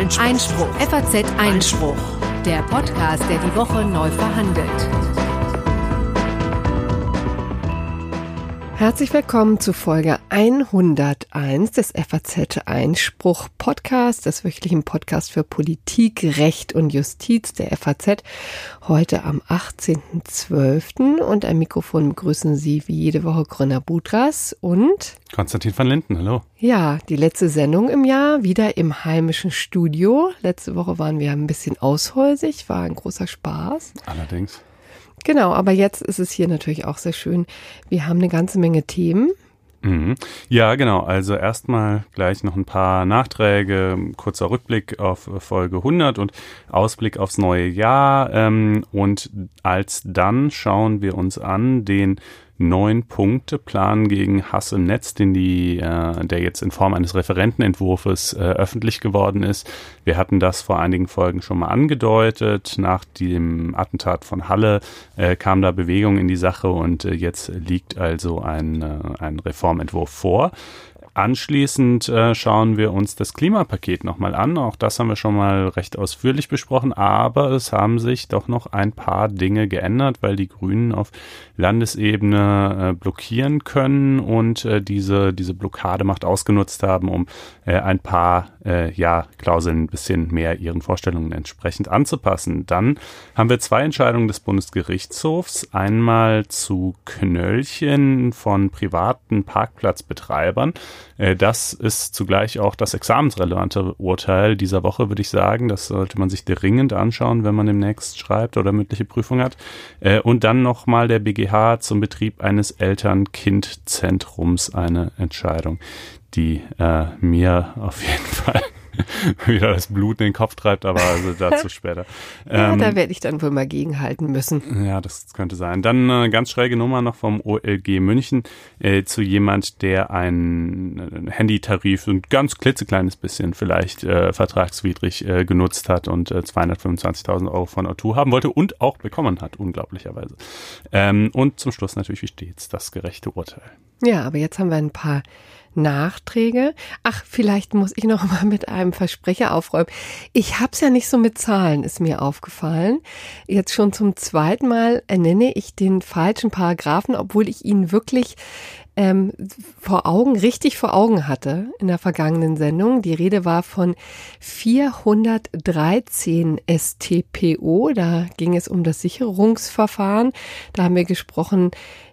Einspruch. Einspruch. FAZ Einspruch. Der Podcast, der die Woche neu verhandelt. Herzlich willkommen zu Folge 101 des FAZ Einspruch Podcast, des wöchentlichen Podcast für Politik, Recht und Justiz der FAZ. Heute am 18.12. und am Mikrofon begrüßen Sie wie jede Woche Grüner Budras und Konstantin van Linden, hallo. Ja, die letzte Sendung im Jahr, wieder im heimischen Studio. Letzte Woche waren wir ein bisschen aushäusig, war ein großer Spaß. Allerdings. Genau, aber jetzt ist es hier natürlich auch sehr schön. Wir haben eine ganze Menge Themen. Mhm. Ja, genau. Also erstmal gleich noch ein paar Nachträge, kurzer Rückblick auf Folge 100 und Ausblick aufs neue Jahr. Ähm, und als dann schauen wir uns an den Neun-Punkte-Plan gegen Hass im Netz, den die, äh, der jetzt in Form eines Referentenentwurfs äh, öffentlich geworden ist. Wir hatten das vor einigen Folgen schon mal angedeutet. Nach dem Attentat von Halle äh, kam da Bewegung in die Sache und äh, jetzt liegt also ein, äh, ein Reformentwurf vor. Anschließend äh, schauen wir uns das Klimapaket nochmal an. Auch das haben wir schon mal recht ausführlich besprochen, aber es haben sich doch noch ein paar Dinge geändert, weil die Grünen auf Landesebene äh, blockieren können und äh, diese, diese Blockademacht ausgenutzt haben, um äh, ein paar äh, ja, Klauseln ein bisschen mehr ihren Vorstellungen entsprechend anzupassen. Dann haben wir zwei Entscheidungen des Bundesgerichtshofs. Einmal zu Knöllchen von privaten Parkplatzbetreibern. Äh, das ist zugleich auch das examensrelevante Urteil dieser Woche, würde ich sagen. Das sollte man sich dringend anschauen, wenn man demnächst schreibt oder mündliche Prüfung hat. Äh, und dann nochmal der BGH zum Betrieb eines Eltern-Kind-Zentrums eine Entscheidung, die äh, mir auf jeden Fall wieder das Blut in den Kopf treibt, aber also dazu später. Ja, ähm, da werde ich dann wohl mal gegenhalten müssen. Ja, das könnte sein. Dann eine ganz schräge Nummer noch vom OLG München äh, zu jemand, der einen äh, Handytarif ein ganz klitzekleines bisschen vielleicht äh, vertragswidrig äh, genutzt hat und äh, 225.000 Euro von O2 haben wollte und auch bekommen hat, unglaublicherweise. Ähm, und zum Schluss natürlich, wie stets, das gerechte Urteil. Ja, aber jetzt haben wir ein paar Nachträge. Ach, vielleicht muss ich noch mal mit einem Versprecher aufräumen. Ich hab's ja nicht so mit Zahlen, ist mir aufgefallen. Jetzt schon zum zweiten Mal ernenne ich den falschen Paragraphen, obwohl ich ihn wirklich ähm, vor Augen, richtig vor Augen hatte in der vergangenen Sendung. Die Rede war von 413 STPO. Da ging es um das Sicherungsverfahren. Da haben wir gesprochen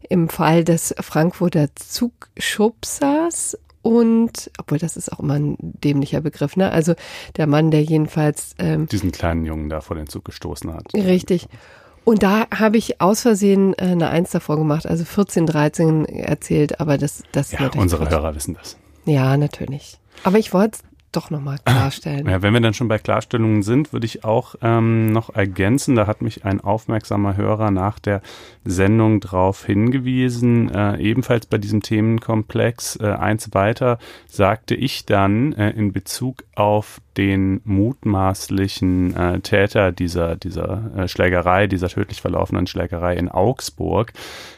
im Fall des Frankfurter Zugschubsers und, obwohl das ist auch immer ein dämlicher Begriff, ne? Also der Mann, der jedenfalls ähm, diesen kleinen Jungen da vor den Zug gestoßen hat. Richtig. Und da habe ich aus Versehen äh, eine Eins davor gemacht, also 14, 13 erzählt, aber das, das ja, unsere Quatsch. Hörer wissen das. Ja, natürlich. Aber ich wollte doch nochmal klarstellen. Ja, wenn wir dann schon bei Klarstellungen sind, würde ich auch ähm, noch ergänzen, da hat mich ein aufmerksamer Hörer nach der Sendung darauf hingewiesen, äh, ebenfalls bei diesem Themenkomplex. Äh, eins weiter sagte ich dann äh, in Bezug auf den mutmaßlichen äh, Täter dieser, dieser äh, Schlägerei, dieser tödlich verlaufenden Schlägerei in Augsburg,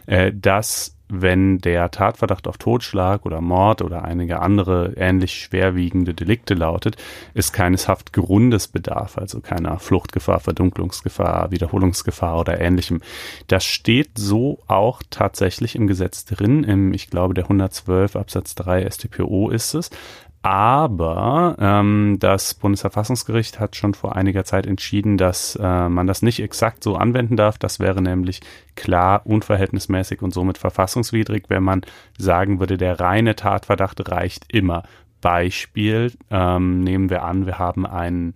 äh, dass wenn der Tatverdacht auf Totschlag oder Mord oder einige andere ähnlich schwerwiegende Delikte lautet, ist keines Haftgrundes bedarf, also keiner Fluchtgefahr, Verdunklungsgefahr, Wiederholungsgefahr oder ähnlichem. Das steht so auch tatsächlich im Gesetz drin, im, ich glaube, der 112 Absatz 3 StPO ist es. Aber ähm, das Bundesverfassungsgericht hat schon vor einiger Zeit entschieden, dass äh, man das nicht exakt so anwenden darf. Das wäre nämlich klar unverhältnismäßig und somit verfassungswidrig, wenn man sagen würde, der reine Tatverdacht reicht immer. Beispiel ähm, nehmen wir an, wir haben einen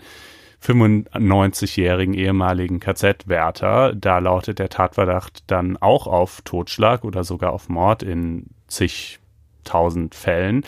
95-jährigen ehemaligen KZ-Wärter. Da lautet der Tatverdacht dann auch auf Totschlag oder sogar auf Mord in zigtausend Fällen.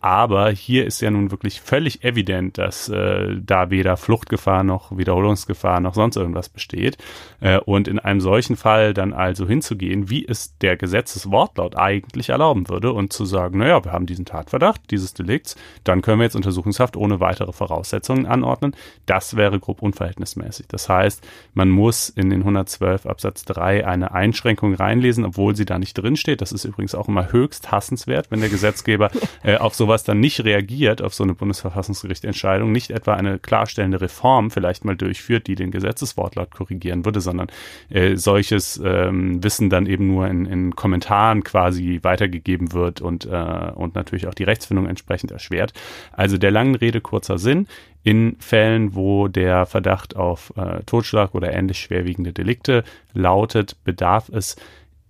Aber hier ist ja nun wirklich völlig evident, dass äh, da weder Fluchtgefahr noch Wiederholungsgefahr noch sonst irgendwas besteht. Äh, und in einem solchen Fall dann also hinzugehen, wie es der Gesetzeswortlaut eigentlich erlauben würde und zu sagen, naja, wir haben diesen Tatverdacht dieses Delikts, dann können wir jetzt Untersuchungshaft ohne weitere Voraussetzungen anordnen. Das wäre grob unverhältnismäßig. Das heißt, man muss in den 112 Absatz 3 eine Einschränkung reinlesen, obwohl sie da nicht drinsteht. Das ist übrigens auch immer höchst hassenswert, wenn der Gesetzgeber äh, auf sowas dann nicht reagiert auf so eine Bundesverfassungsgerichtsentscheidung, nicht etwa eine klarstellende Reform vielleicht mal durchführt, die den Gesetzeswortlaut korrigieren würde, sondern äh, solches ähm, Wissen dann eben nur in, in Kommentaren quasi weitergegeben wird und, äh, und natürlich auch die Rechtsfindung entsprechend erschwert. Also der langen Rede kurzer Sinn. In Fällen, wo der Verdacht auf äh, Totschlag oder ähnlich schwerwiegende Delikte lautet, bedarf es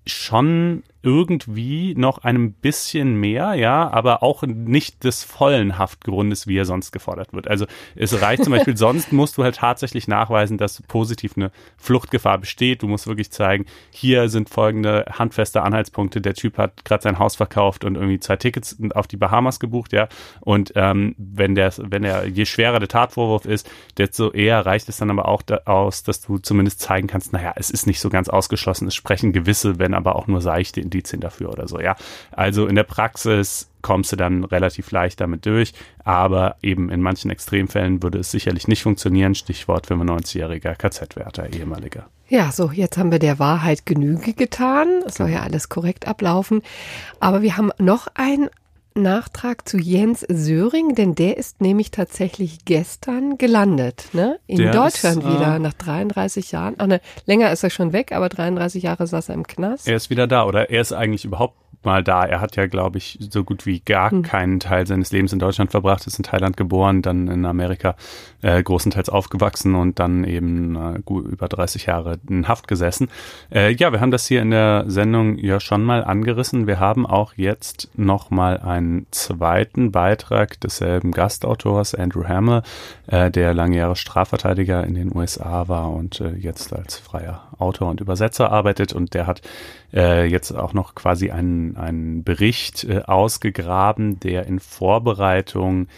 schon irgendwie noch einem bisschen mehr, ja, aber auch nicht des vollen Haftgrundes, wie er sonst gefordert wird. Also es reicht zum Beispiel, sonst musst du halt tatsächlich nachweisen, dass positiv eine Fluchtgefahr besteht. Du musst wirklich zeigen, hier sind folgende handfeste Anhaltspunkte. Der Typ hat gerade sein Haus verkauft und irgendwie zwei Tickets auf die Bahamas gebucht, ja. Und ähm, wenn der, wenn er, je schwerer der Tatvorwurf ist, desto eher reicht es dann aber auch da aus, dass du zumindest zeigen kannst, naja, es ist nicht so ganz ausgeschlossen, es sprechen gewisse, wenn aber auch nur seichte Indizien dafür oder so, ja. Also in der Praxis kommst du dann relativ leicht damit durch, aber eben in manchen Extremfällen würde es sicherlich nicht funktionieren. Stichwort 95-jähriger KZ-Wärter, ehemaliger. Ja, so, jetzt haben wir der Wahrheit Genüge getan. Es soll ja alles korrekt ablaufen. Aber wir haben noch ein Nachtrag zu Jens Söring, denn der ist nämlich tatsächlich gestern gelandet, ne? In der Deutschland ist, äh, wieder nach 33 Jahren. Ach ne, länger ist er schon weg, aber 33 Jahre saß er im Knast. Er ist wieder da oder er ist eigentlich überhaupt mal da. Er hat ja, glaube ich, so gut wie gar hm. keinen Teil seines Lebens in Deutschland verbracht, ist in Thailand geboren, dann in Amerika äh, großenteils aufgewachsen und dann eben äh, gut über 30 Jahre in Haft gesessen. Äh, ja, wir haben das hier in der Sendung ja schon mal angerissen. Wir haben auch jetzt noch mal einen zweiten Beitrag desselben Gastautors, Andrew Hamill, äh, der lange Jahre Strafverteidiger in den USA war und äh, jetzt als freier Autor und Übersetzer arbeitet und der hat äh, jetzt auch noch quasi einen, einen Bericht äh, ausgegraben, der in Vorbereitung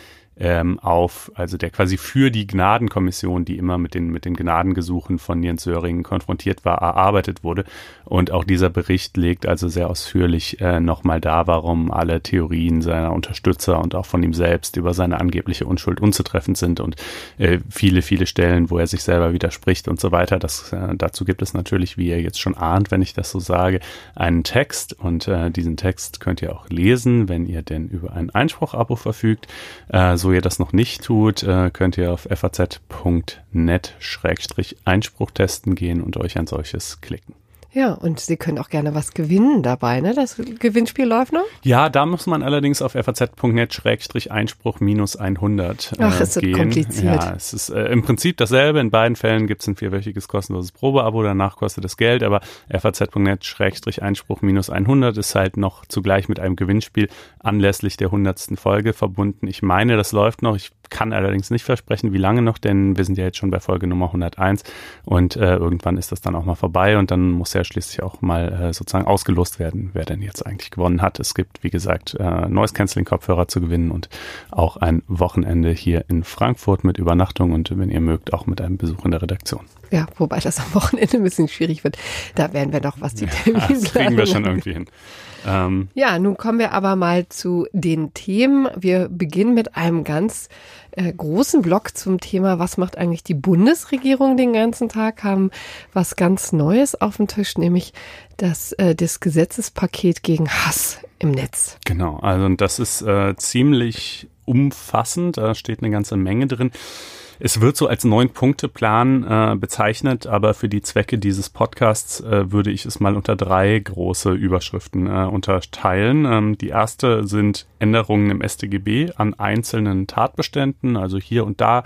ähm, auf, also der quasi für die Gnadenkommission, die immer mit den, mit den Gnadengesuchen von Jens Söring konfrontiert war, erarbeitet wurde. Und auch dieser Bericht legt also sehr ausführlich äh, nochmal da, warum alle Theorien seiner Unterstützer und auch von ihm selbst über seine angebliche Unschuld unzutreffend sind und äh, viele, viele Stellen, wo er sich selber widerspricht und so weiter. Das, äh, dazu gibt es natürlich, wie ihr jetzt schon ahnt, wenn ich das so sage, einen Text und äh, diesen Text könnt ihr auch lesen, wenn ihr denn über ein Einspruch-Abo verfügt. Äh, so ihr das noch nicht tut, äh, könnt ihr auf faz.net-einspruch testen gehen und euch ein solches klicken. Ja, und Sie können auch gerne was gewinnen dabei, ne? Das Gewinnspiel läuft noch? Ja, da muss man allerdings auf faz.net-einspruch minus 100 äh, Ach, ist so kompliziert. Ja, es ist äh, im Prinzip dasselbe. In beiden Fällen gibt es ein vierwöchiges kostenloses Probeabo, danach kostet es Geld, aber faz.net-einspruch minus 100 ist halt noch zugleich mit einem Gewinnspiel anlässlich der 100. Folge verbunden. Ich meine, das läuft noch. Ich kann allerdings nicht versprechen, wie lange noch, denn wir sind ja jetzt schon bei Folge Nummer 101 und äh, irgendwann ist das dann auch mal vorbei und dann muss ja schließlich auch mal äh, sozusagen ausgelost werden, wer denn jetzt eigentlich gewonnen hat. Es gibt, wie gesagt, äh, Noise Canceling Kopfhörer zu gewinnen und auch ein Wochenende hier in Frankfurt mit Übernachtung und wenn ihr mögt, auch mit einem Besuch in der Redaktion. Ja, wobei das am Wochenende ein bisschen schwierig wird. Da werden wir doch was die Termine ja, Das kriegen wir schon irgendwie hin. Ähm, ja, nun kommen wir aber mal zu den Themen. Wir beginnen mit einem ganz äh, großen Block zum Thema, was macht eigentlich die Bundesregierung den ganzen Tag, haben was ganz Neues auf dem Tisch, nämlich das, äh, das Gesetzespaket gegen Hass im Netz. Genau, also das ist äh, ziemlich umfassend, da steht eine ganze Menge drin. Es wird so als Neun-Punkte-Plan äh, bezeichnet, aber für die Zwecke dieses Podcasts äh, würde ich es mal unter drei große Überschriften äh, unterteilen. Ähm, die erste sind Änderungen im StGB an einzelnen Tatbeständen, also hier und da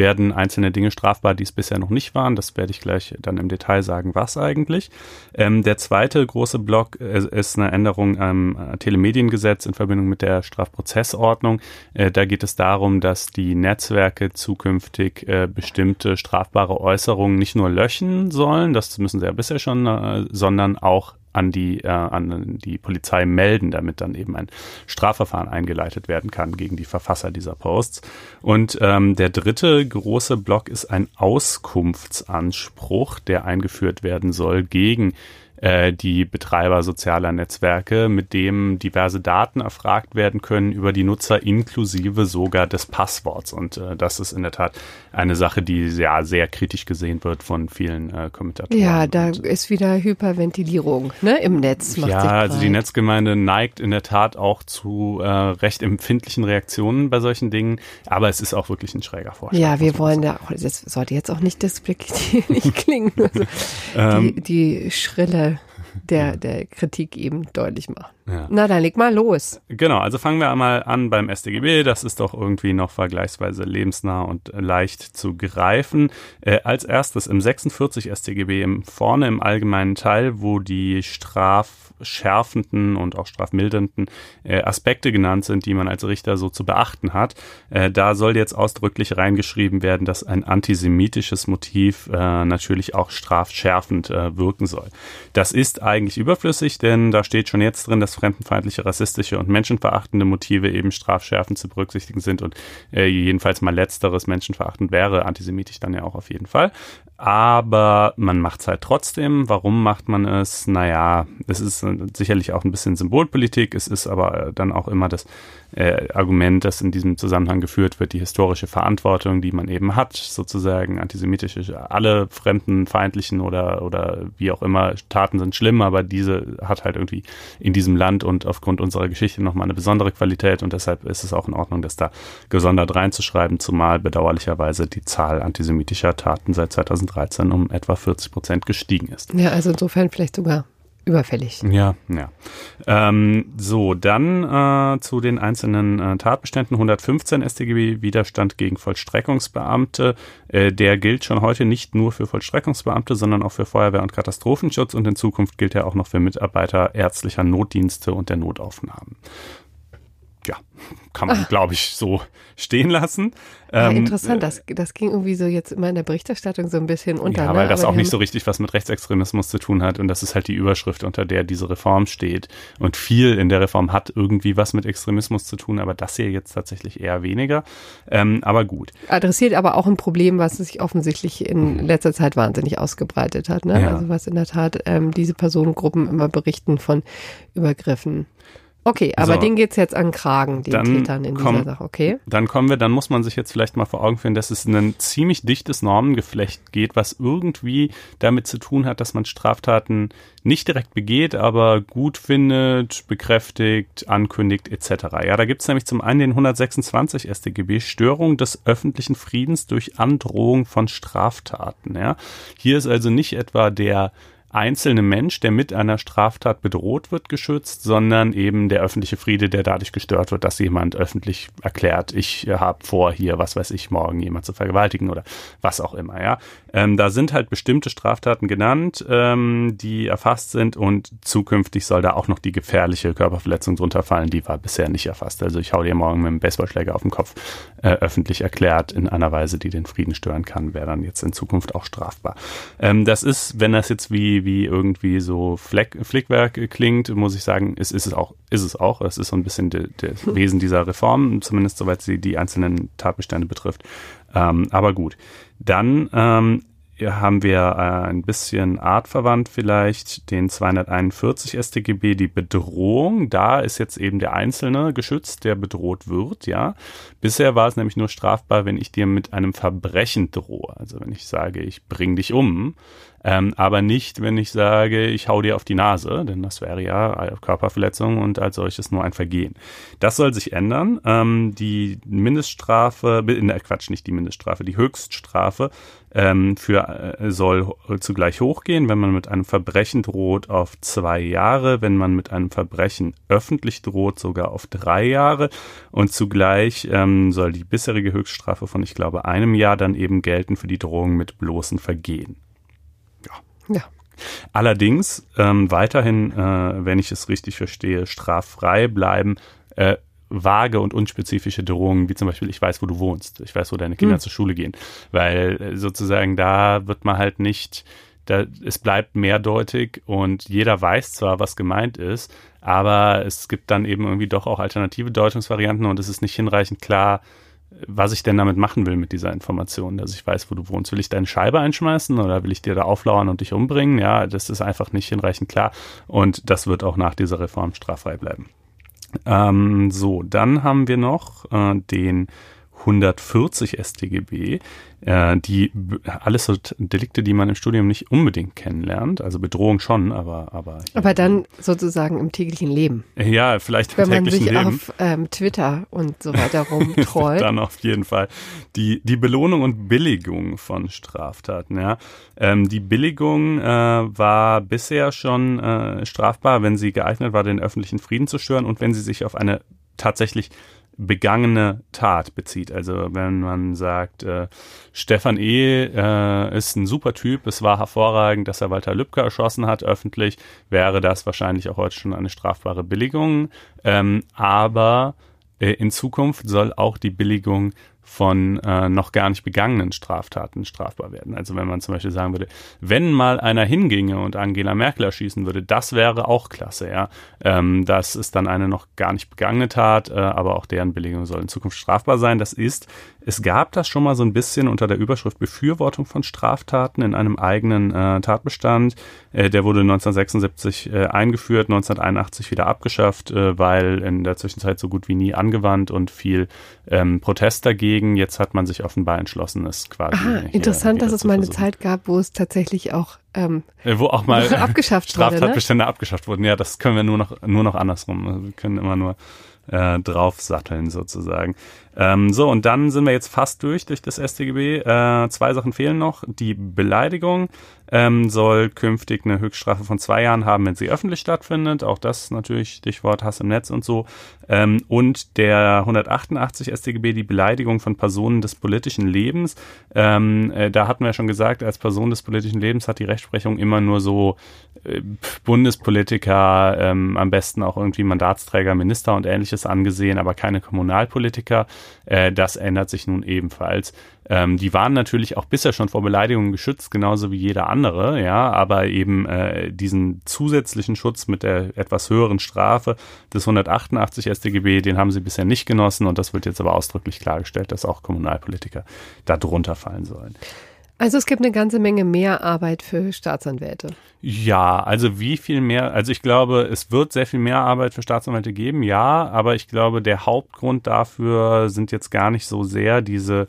werden einzelne Dinge strafbar, die es bisher noch nicht waren. Das werde ich gleich dann im Detail sagen, was eigentlich. Ähm, der zweite große Block äh, ist eine Änderung am äh, Telemediengesetz in Verbindung mit der Strafprozessordnung. Äh, da geht es darum, dass die Netzwerke zukünftig äh, bestimmte strafbare Äußerungen nicht nur löschen sollen, das müssen sie ja bisher schon, äh, sondern auch an die, äh, an die Polizei melden, damit dann eben ein Strafverfahren eingeleitet werden kann gegen die Verfasser dieser Posts. Und ähm, der dritte große Block ist ein Auskunftsanspruch, der eingeführt werden soll gegen äh, die Betreiber sozialer Netzwerke, mit dem diverse Daten erfragt werden können über die Nutzer inklusive sogar des Passworts. Und äh, das ist in der Tat eine Sache, die ja sehr kritisch gesehen wird von vielen äh, Kommentatoren. Ja, da ist wieder Hyperventilierung ne, im Netz. ja, also die Netzgemeinde neigt in der Tat auch zu äh, recht empfindlichen Reaktionen bei solchen Dingen, aber es ist auch wirklich ein schräger Vorschlag. Ja, wir wollen da auch, das sollte jetzt auch nicht despektierlich klingen, also ähm, die, die schrille der, der Kritik eben deutlich machen. Ja. Na, dann leg mal los. Genau, also fangen wir einmal an beim StGB. Das ist doch irgendwie noch vergleichsweise lebensnah und leicht zu greifen. Äh, als erstes im 46 StGB, im, vorne im allgemeinen Teil, wo die strafschärfenden und auch strafmildernden äh, Aspekte genannt sind, die man als Richter so zu beachten hat, äh, da soll jetzt ausdrücklich reingeschrieben werden, dass ein antisemitisches Motiv äh, natürlich auch strafschärfend äh, wirken soll. Das ist eigentlich überflüssig, denn da steht schon jetzt drin, dass fremdenfeindliche, rassistische und menschenverachtende Motive eben strafschärfend zu berücksichtigen sind und äh, jedenfalls mal letzteres menschenverachtend wäre, antisemitisch dann ja auch auf jeden Fall aber man macht es halt trotzdem. Warum macht man es? Naja, es ist sicherlich auch ein bisschen Symbolpolitik. Es ist aber dann auch immer das äh, Argument, das in diesem Zusammenhang geführt wird, die historische Verantwortung, die man eben hat, sozusagen antisemitische, alle fremdenfeindlichen oder, oder wie auch immer Taten sind schlimm, aber diese hat halt irgendwie in diesem Land und aufgrund unserer Geschichte nochmal eine besondere Qualität und deshalb ist es auch in Ordnung, das da gesondert reinzuschreiben, zumal bedauerlicherweise die Zahl antisemitischer Taten seit 2000 2013 um etwa 40 Prozent gestiegen ist. Ja, also insofern vielleicht sogar überfällig. Ja, ja. Ähm, so, dann äh, zu den einzelnen äh, Tatbeständen. 115 StGB Widerstand gegen Vollstreckungsbeamte. Äh, der gilt schon heute nicht nur für Vollstreckungsbeamte, sondern auch für Feuerwehr und Katastrophenschutz und in Zukunft gilt er auch noch für Mitarbeiter ärztlicher Notdienste und der Notaufnahmen ja, kann man, glaube ich, so stehen lassen. Ja, ähm, interessant, das, das ging irgendwie so jetzt immer in der Berichterstattung so ein bisschen unter. Ja, weil ne? das auch nicht so richtig was mit Rechtsextremismus zu tun hat und das ist halt die Überschrift, unter der diese Reform steht. Und viel in der Reform hat irgendwie was mit Extremismus zu tun, aber das hier jetzt tatsächlich eher weniger. Ähm, aber gut. Adressiert aber auch ein Problem, was sich offensichtlich in mhm. letzter Zeit wahnsinnig ausgebreitet hat. Ne? Ja. Also was in der Tat ähm, diese Personengruppen immer berichten von Übergriffen. Okay, aber so, denen geht's jetzt an Kragen, den Tätern in komm, dieser Sache, okay? Dann kommen wir, dann muss man sich jetzt vielleicht mal vor Augen führen, dass es ein ziemlich dichtes Normengeflecht geht, was irgendwie damit zu tun hat, dass man Straftaten nicht direkt begeht, aber gut findet, bekräftigt, ankündigt etc. Ja, da gibt's nämlich zum einen den 126 StGB Störung des öffentlichen Friedens durch Androhung von Straftaten. Ja, hier ist also nicht etwa der einzelne Mensch, der mit einer Straftat bedroht wird, geschützt, sondern eben der öffentliche Friede, der dadurch gestört wird, dass jemand öffentlich erklärt, ich habe vor, hier, was weiß ich, morgen jemand zu vergewaltigen oder was auch immer, ja. Ähm, da sind halt bestimmte Straftaten genannt, ähm, die erfasst sind und zukünftig soll da auch noch die gefährliche Körperverletzung drunter fallen, die war bisher nicht erfasst. Also ich hau dir morgen mit einem Baseballschläger auf den Kopf, äh, öffentlich erklärt in einer Weise, die den Frieden stören kann, wäre dann jetzt in Zukunft auch strafbar. Ähm, das ist, wenn das jetzt wie wie, irgendwie so Fleck, Flickwerk klingt, muss ich sagen, es ist es auch, ist es auch. Es ist so ein bisschen das Wesen dieser Reform, zumindest soweit sie die einzelnen Tatbestände betrifft. Ähm, aber gut. Dann ähm, haben wir äh, ein bisschen artverwandt vielleicht den 241 StGB, die Bedrohung. Da ist jetzt eben der Einzelne geschützt, der bedroht wird, ja. Bisher war es nämlich nur strafbar, wenn ich dir mit einem Verbrechen drohe. Also wenn ich sage, ich bring dich um, ähm, aber nicht, wenn ich sage, ich hau dir auf die Nase, denn das wäre ja Körperverletzung und als solches nur ein Vergehen. Das soll sich ändern. Ähm, die Mindeststrafe, in der Quatsch, nicht die Mindeststrafe, die Höchststrafe ähm, für äh, soll zugleich hochgehen, wenn man mit einem Verbrechen droht auf zwei Jahre, wenn man mit einem Verbrechen öffentlich droht sogar auf drei Jahre und zugleich ähm, soll die bisherige Höchststrafe von ich glaube einem Jahr dann eben gelten für die Drohung mit bloßen Vergehen. Ja. Allerdings ähm, weiterhin, äh, wenn ich es richtig verstehe, straffrei bleiben äh, vage und unspezifische Drohungen, wie zum Beispiel, ich weiß, wo du wohnst, ich weiß, wo deine Kinder hm. zur Schule gehen. Weil äh, sozusagen da wird man halt nicht, da, es bleibt mehrdeutig und jeder weiß zwar, was gemeint ist, aber es gibt dann eben irgendwie doch auch alternative Deutungsvarianten und es ist nicht hinreichend klar, was ich denn damit machen will mit dieser Information, dass ich weiß, wo du wohnst. Will ich deine Scheibe einschmeißen oder will ich dir da auflauern und dich umbringen? Ja, das ist einfach nicht hinreichend klar und das wird auch nach dieser Reform straffrei bleiben. Ähm, so, dann haben wir noch äh, den 140 StGB, äh, die alles so Delikte, die man im Studium nicht unbedingt kennenlernt, also Bedrohung schon, aber aber aber dann sozusagen im täglichen Leben. Ja, vielleicht im Wenn man sich Leben. auf ähm, Twitter und so weiter rumtrollt. dann auf jeden Fall die die Belohnung und Billigung von Straftaten. Ja, ähm, die Billigung äh, war bisher schon äh, strafbar, wenn sie geeignet war, den öffentlichen Frieden zu stören und wenn sie sich auf eine tatsächlich begangene Tat bezieht. Also wenn man sagt, äh, Stefan E. Äh, ist ein super Typ, es war hervorragend, dass er Walter Lübcke erschossen hat öffentlich, wäre das wahrscheinlich auch heute schon eine strafbare Billigung. Ähm, aber äh, in Zukunft soll auch die Billigung von äh, noch gar nicht begangenen Straftaten strafbar werden. Also wenn man zum Beispiel sagen würde, wenn mal einer hinginge und Angela Merkel erschießen würde, das wäre auch klasse, ja. Ähm, das ist dann eine noch gar nicht begangene Tat, äh, aber auch deren Billigung soll in Zukunft strafbar sein. Das ist, es gab das schon mal so ein bisschen unter der Überschrift Befürwortung von Straftaten in einem eigenen äh, Tatbestand. Äh, der wurde 1976 äh, eingeführt, 1981 wieder abgeschafft, äh, weil in der Zwischenzeit so gut wie nie angewandt und viel ähm, Protest dagegen deswegen jetzt hat man sich offenbar entschlossen, es quasi. Aha, interessant, dass es mal eine Zeit gab, wo es tatsächlich auch ähm, äh, wo auch mal abgeschafft Straftatbestände ne? abgeschafft wurden. Ja, das können wir nur noch nur noch andersrum. Wir können immer nur äh, draufsatteln sozusagen. Ähm, so, und dann sind wir jetzt fast durch, durch das StGB. Äh, zwei Sachen fehlen noch. Die Beleidigung ähm, soll künftig eine Höchststrafe von zwei Jahren haben, wenn sie öffentlich stattfindet. Auch das natürlich Stichwort Hass im Netz und so. Ähm, und der 188 StGB, die Beleidigung von Personen des politischen Lebens. Ähm, äh, da hatten wir schon gesagt, als Person des politischen Lebens hat die Rechtsprechung immer nur so äh, Bundespolitiker, ähm, am besten auch irgendwie Mandatsträger, Minister und ähnliches angesehen, aber keine Kommunalpolitiker. Äh, das ändert sich nun ebenfalls. Ähm, die waren natürlich auch bisher schon vor Beleidigungen geschützt, genauso wie jeder andere, ja, aber eben äh, diesen zusätzlichen Schutz mit der etwas höheren Strafe des 188 StGB, den haben sie bisher nicht genossen und das wird jetzt aber ausdrücklich klargestellt, dass auch Kommunalpolitiker da drunter fallen sollen. Also es gibt eine ganze Menge mehr Arbeit für Staatsanwälte. Ja, also wie viel mehr? Also ich glaube, es wird sehr viel mehr Arbeit für Staatsanwälte geben, ja, aber ich glaube, der Hauptgrund dafür sind jetzt gar nicht so sehr diese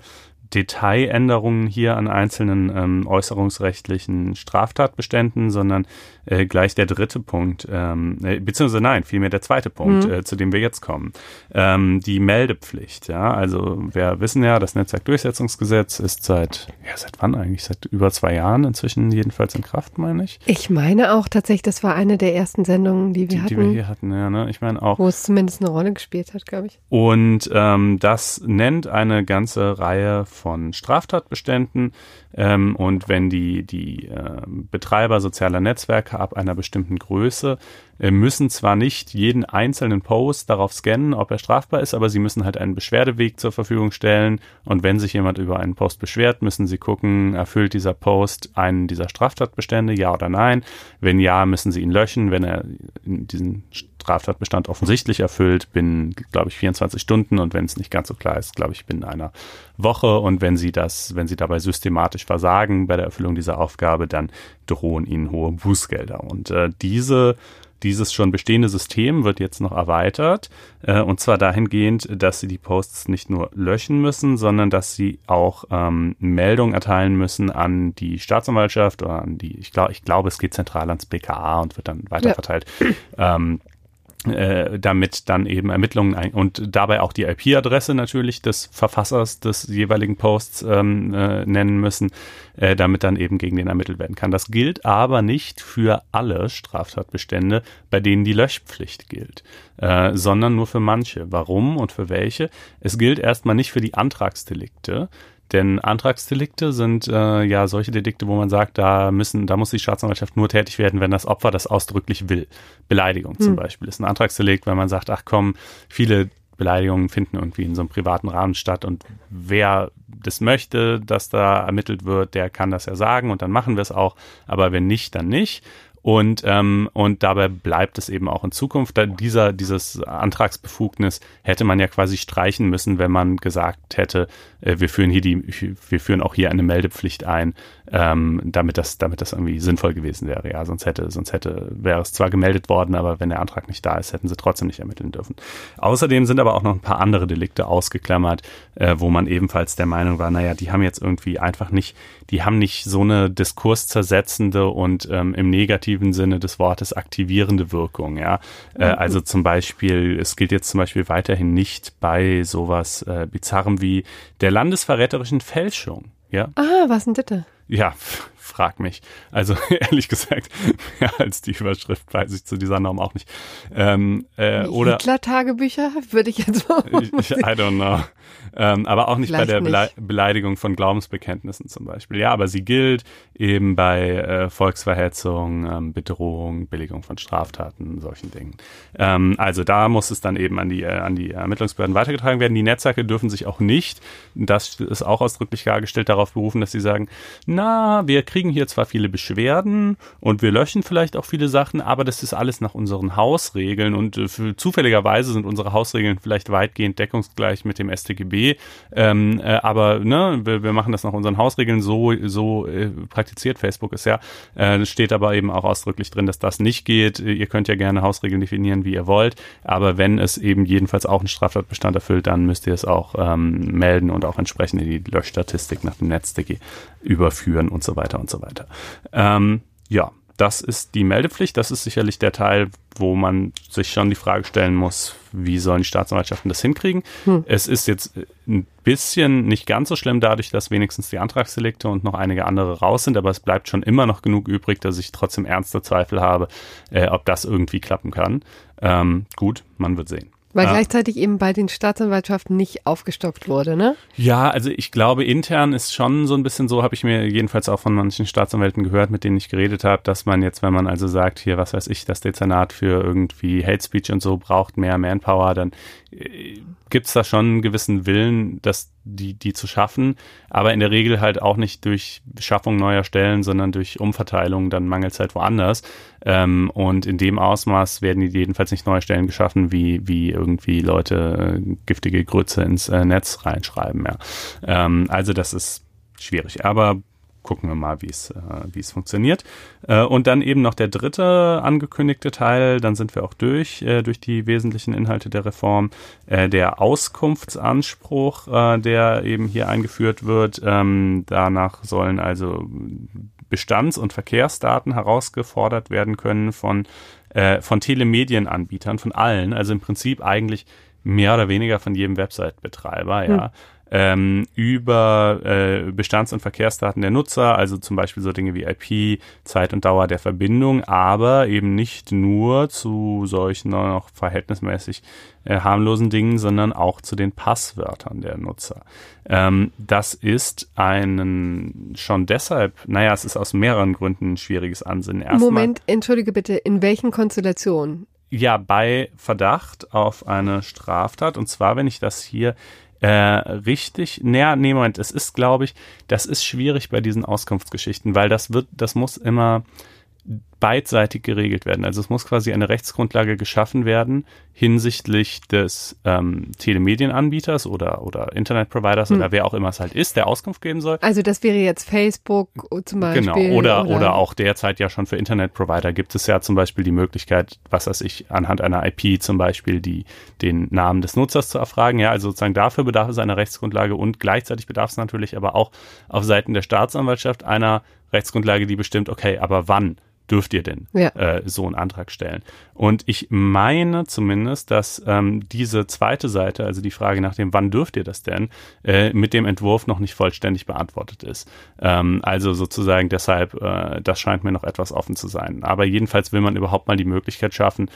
Detailänderungen hier an einzelnen ähm, äußerungsrechtlichen Straftatbeständen, sondern äh, gleich der dritte Punkt, ähm, äh, beziehungsweise nein, vielmehr der zweite Punkt, mhm. äh, zu dem wir jetzt kommen. Ähm, die Meldepflicht, ja, also wir wissen ja, das Netzwerkdurchsetzungsgesetz ist seit, ja, seit wann eigentlich? Seit über zwei Jahren inzwischen jedenfalls in Kraft, meine ich. Ich meine auch tatsächlich, das war eine der ersten Sendungen, die wir die, hatten. Die wir hier hatten, ja, ne? Ich meine auch. Wo es zumindest eine Rolle gespielt hat, glaube ich. Und ähm, das nennt eine ganze Reihe von Straftatbeständen. Ähm, und wenn die, die äh, Betreiber sozialer Netzwerke ab einer bestimmten Größe äh, müssen zwar nicht jeden einzelnen Post darauf scannen, ob er strafbar ist, aber sie müssen halt einen Beschwerdeweg zur Verfügung stellen. Und wenn sich jemand über einen Post beschwert, müssen sie gucken, erfüllt dieser Post einen dieser Straftatbestände, ja oder nein. Wenn ja, müssen sie ihn löschen. Wenn er diesen Straftatbestand offensichtlich erfüllt, binnen, glaube ich, 24 Stunden und wenn es nicht ganz so klar ist, glaube ich, binnen einer Woche. Und wenn sie das, wenn sie dabei systematisch versagen bei der Erfüllung dieser Aufgabe, dann drohen ihnen hohe Bußgelder. Und äh, diese dieses schon bestehende System wird jetzt noch erweitert äh, und zwar dahingehend, dass sie die Posts nicht nur löschen müssen, sondern dass sie auch ähm, Meldungen erteilen müssen an die Staatsanwaltschaft oder an die, ich glaube, ich glaube, es geht zentral ans BKA und wird dann weiterverteilt. Ja. Ähm, äh, damit dann eben Ermittlungen ein und dabei auch die IP-Adresse natürlich des Verfassers des jeweiligen Posts ähm, äh, nennen müssen, äh, damit dann eben gegen den ermittelt werden kann. Das gilt aber nicht für alle Straftatbestände, bei denen die Löschpflicht gilt, äh, sondern nur für manche. Warum und für welche? Es gilt erstmal nicht für die Antragsdelikte, denn Antragsdelikte sind äh, ja solche Delikte, wo man sagt, da müssen, da muss die Staatsanwaltschaft nur tätig werden, wenn das Opfer das ausdrücklich will. Beleidigung zum hm. Beispiel ist ein Antragsdelikt, wenn man sagt, ach komm, viele Beleidigungen finden irgendwie in so einem privaten Rahmen statt und wer das möchte, dass da ermittelt wird, der kann das ja sagen und dann machen wir es auch, aber wenn nicht, dann nicht. Und, ähm, und dabei bleibt es eben auch in Zukunft. Da dieser, dieses Antragsbefugnis hätte man ja quasi streichen müssen, wenn man gesagt hätte, äh, wir führen hier die, wir führen auch hier eine Meldepflicht ein, ähm, damit das, damit das irgendwie sinnvoll gewesen wäre. Ja, sonst hätte, sonst hätte, wäre es zwar gemeldet worden, aber wenn der Antrag nicht da ist, hätten sie trotzdem nicht ermitteln dürfen. Außerdem sind aber auch noch ein paar andere Delikte ausgeklammert, äh, wo man ebenfalls der Meinung war, naja, die haben jetzt irgendwie einfach nicht, die haben nicht so eine diskurszersetzende und ähm, im negativen Sinne des Wortes aktivierende Wirkung, ja. Äh, mhm. also zum Beispiel, es gilt jetzt zum Beispiel weiterhin nicht bei sowas äh, Bizarrem wie der landesverräterischen Fälschung, ja. Ah, was denn bitte? Ja, frag mich. Also ehrlich gesagt, mehr als die Überschrift weiß ich zu dieser Norm auch nicht. Ähm, äh, oder Hitler-Tagebücher würde ich jetzt mal. ich, I don't know. Ähm, aber auch nicht Vielleicht bei der Bele Beleidigung von Glaubensbekenntnissen zum Beispiel. Ja, aber sie gilt eben bei äh, Volksverhetzung, ähm, Bedrohung, Billigung von Straftaten, solchen Dingen. Ähm, also da muss es dann eben an die, äh, an die Ermittlungsbehörden weitergetragen werden. Die Netzwerke dürfen sich auch nicht, das ist auch ausdrücklich dargestellt, darauf berufen, dass sie sagen, na, wir kriegen hier zwar viele Beschwerden und wir löschen vielleicht auch viele Sachen, aber das ist alles nach unseren Hausregeln und äh, für, zufälligerweise sind unsere Hausregeln vielleicht weitgehend deckungsgleich mit dem StGB, ähm, äh, aber ne, wir, wir, machen das nach unseren Hausregeln, so, so äh, praktiziert Facebook es ja. Äh, steht aber eben auch ausdrücklich drin, dass das nicht geht. Ihr könnt ja gerne Hausregeln definieren, wie ihr wollt, aber wenn es eben jedenfalls auch einen Straftatbestand erfüllt, dann müsst ihr es auch ähm, melden und auch entsprechend in die Löschstatistik nach dem NetzDG überführen und so weiter und so weiter. Ähm, ja, das ist die Meldepflicht. Das ist sicherlich der Teil, wo man sich schon die Frage stellen muss, wie sollen die Staatsanwaltschaften das hinkriegen. Hm. Es ist jetzt ein bisschen nicht ganz so schlimm dadurch, dass wenigstens die Antragsdelikte und noch einige andere raus sind, aber es bleibt schon immer noch genug übrig, dass ich trotzdem ernste Zweifel habe, äh, ob das irgendwie klappen kann. Ähm, gut, man wird sehen. Weil ja. gleichzeitig eben bei den Staatsanwaltschaften nicht aufgestockt wurde, ne? Ja, also ich glaube, intern ist schon so ein bisschen so, habe ich mir jedenfalls auch von manchen Staatsanwälten gehört, mit denen ich geredet habe, dass man jetzt, wenn man also sagt, hier, was weiß ich, das Dezernat für irgendwie Hate Speech und so braucht mehr Manpower, dann gibt es da schon einen gewissen Willen, dass die, die zu schaffen, aber in der Regel halt auch nicht durch Schaffung neuer Stellen, sondern durch Umverteilung, dann mangelt es halt woanders. Ähm, und in dem Ausmaß werden jedenfalls nicht neue Stellen geschaffen, wie, wie irgendwie Leute äh, giftige Grütze ins äh, Netz reinschreiben. Ja. Ähm, also das ist schwierig. Aber gucken wir mal, wie es, äh, wie es funktioniert. Äh, und dann eben noch der dritte angekündigte Teil, dann sind wir auch durch, äh, durch die wesentlichen Inhalte der Reform, äh, der Auskunftsanspruch, äh, der eben hier eingeführt wird. Ähm, danach sollen also Bestands- und Verkehrsdaten herausgefordert werden können von, äh, von Telemedienanbietern, von allen, also im Prinzip eigentlich mehr oder weniger von jedem Website-Betreiber, ja. Hm ähm, über äh, Bestands- und Verkehrsdaten der Nutzer, also zum Beispiel so Dinge wie IP, Zeit und Dauer der Verbindung, aber eben nicht nur zu solchen noch verhältnismäßig äh, harmlosen Dingen, sondern auch zu den Passwörtern der Nutzer. Ähm, das ist einen schon deshalb, naja, es ist aus mehreren Gründen ein schwieriges Ansinnen. Erstmal, Moment, entschuldige bitte, in welchen Konstellationen? Ja, bei Verdacht auf eine Straftat. Und zwar, wenn ich das hier äh, richtig, naja, nee, Moment, es ist, glaube ich, das ist schwierig bei diesen Auskunftsgeschichten, weil das wird, das muss immer, beidseitig geregelt werden. Also es muss quasi eine Rechtsgrundlage geschaffen werden hinsichtlich des ähm, Telemedienanbieters oder, oder Internetproviders hm. oder wer auch immer es halt ist, der Auskunft geben soll. Also das wäre jetzt Facebook zum Beispiel. Genau, oder, oder, oder auch derzeit ja schon für Internetprovider gibt es ja zum Beispiel die Möglichkeit, was weiß ich, anhand einer IP zum Beispiel die, den Namen des Nutzers zu erfragen. Ja, also sozusagen dafür bedarf es einer Rechtsgrundlage und gleichzeitig bedarf es natürlich aber auch auf Seiten der Staatsanwaltschaft einer Rechtsgrundlage, die bestimmt, okay, aber wann dürft ihr denn ja. äh, so einen Antrag stellen? Und ich meine zumindest, dass ähm, diese zweite Seite, also die Frage nach dem, wann dürft ihr das denn, äh, mit dem Entwurf noch nicht vollständig beantwortet ist. Ähm, also sozusagen deshalb, äh, das scheint mir noch etwas offen zu sein. Aber jedenfalls will man überhaupt mal die Möglichkeit schaffen,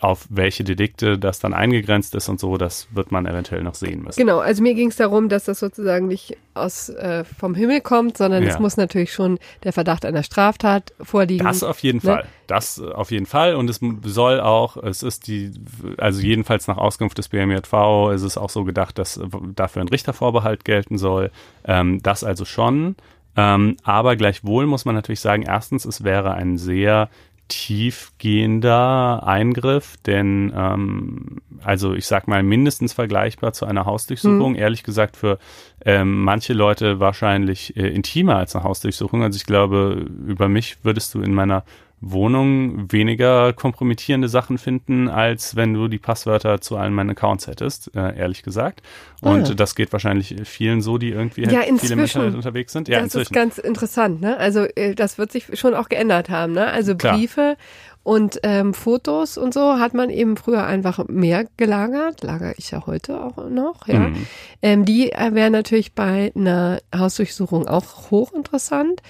auf welche Delikte das dann eingegrenzt ist und so, das wird man eventuell noch sehen müssen. Genau, also mir ging es darum, dass das sozusagen nicht aus äh, vom Himmel kommt, sondern ja. es muss natürlich schon der Verdacht einer Straftat vorliegen. Das auf jeden ne? Fall. Das auf jeden Fall. Und es soll auch, es ist die, also jedenfalls nach Auskunft des BMJV ist es auch so gedacht, dass dafür ein Richtervorbehalt gelten soll. Ähm, das also schon. Ähm, aber gleichwohl muss man natürlich sagen, erstens, es wäre ein sehr tiefgehender Eingriff, denn ähm, also ich sag mal mindestens vergleichbar zu einer Hausdurchsuchung. Mhm. Ehrlich gesagt für ähm, manche Leute wahrscheinlich äh, intimer als eine Hausdurchsuchung. Also ich glaube, über mich würdest du in meiner Wohnung weniger kompromittierende Sachen finden, als wenn du die Passwörter zu allen meinen Accounts hättest, äh, ehrlich gesagt. Und ah, ja. das geht wahrscheinlich vielen so, die irgendwie ja, halt viele im Internet unterwegs sind. Ja, das inzwischen. ist ganz interessant, ne? Also äh, das wird sich schon auch geändert haben, ne? Also Klar. Briefe und ähm, Fotos und so hat man eben früher einfach mehr gelagert, lagere ich ja heute auch noch, ja. Mhm. Ähm, die äh, wären natürlich bei einer Hausdurchsuchung auch hochinteressant.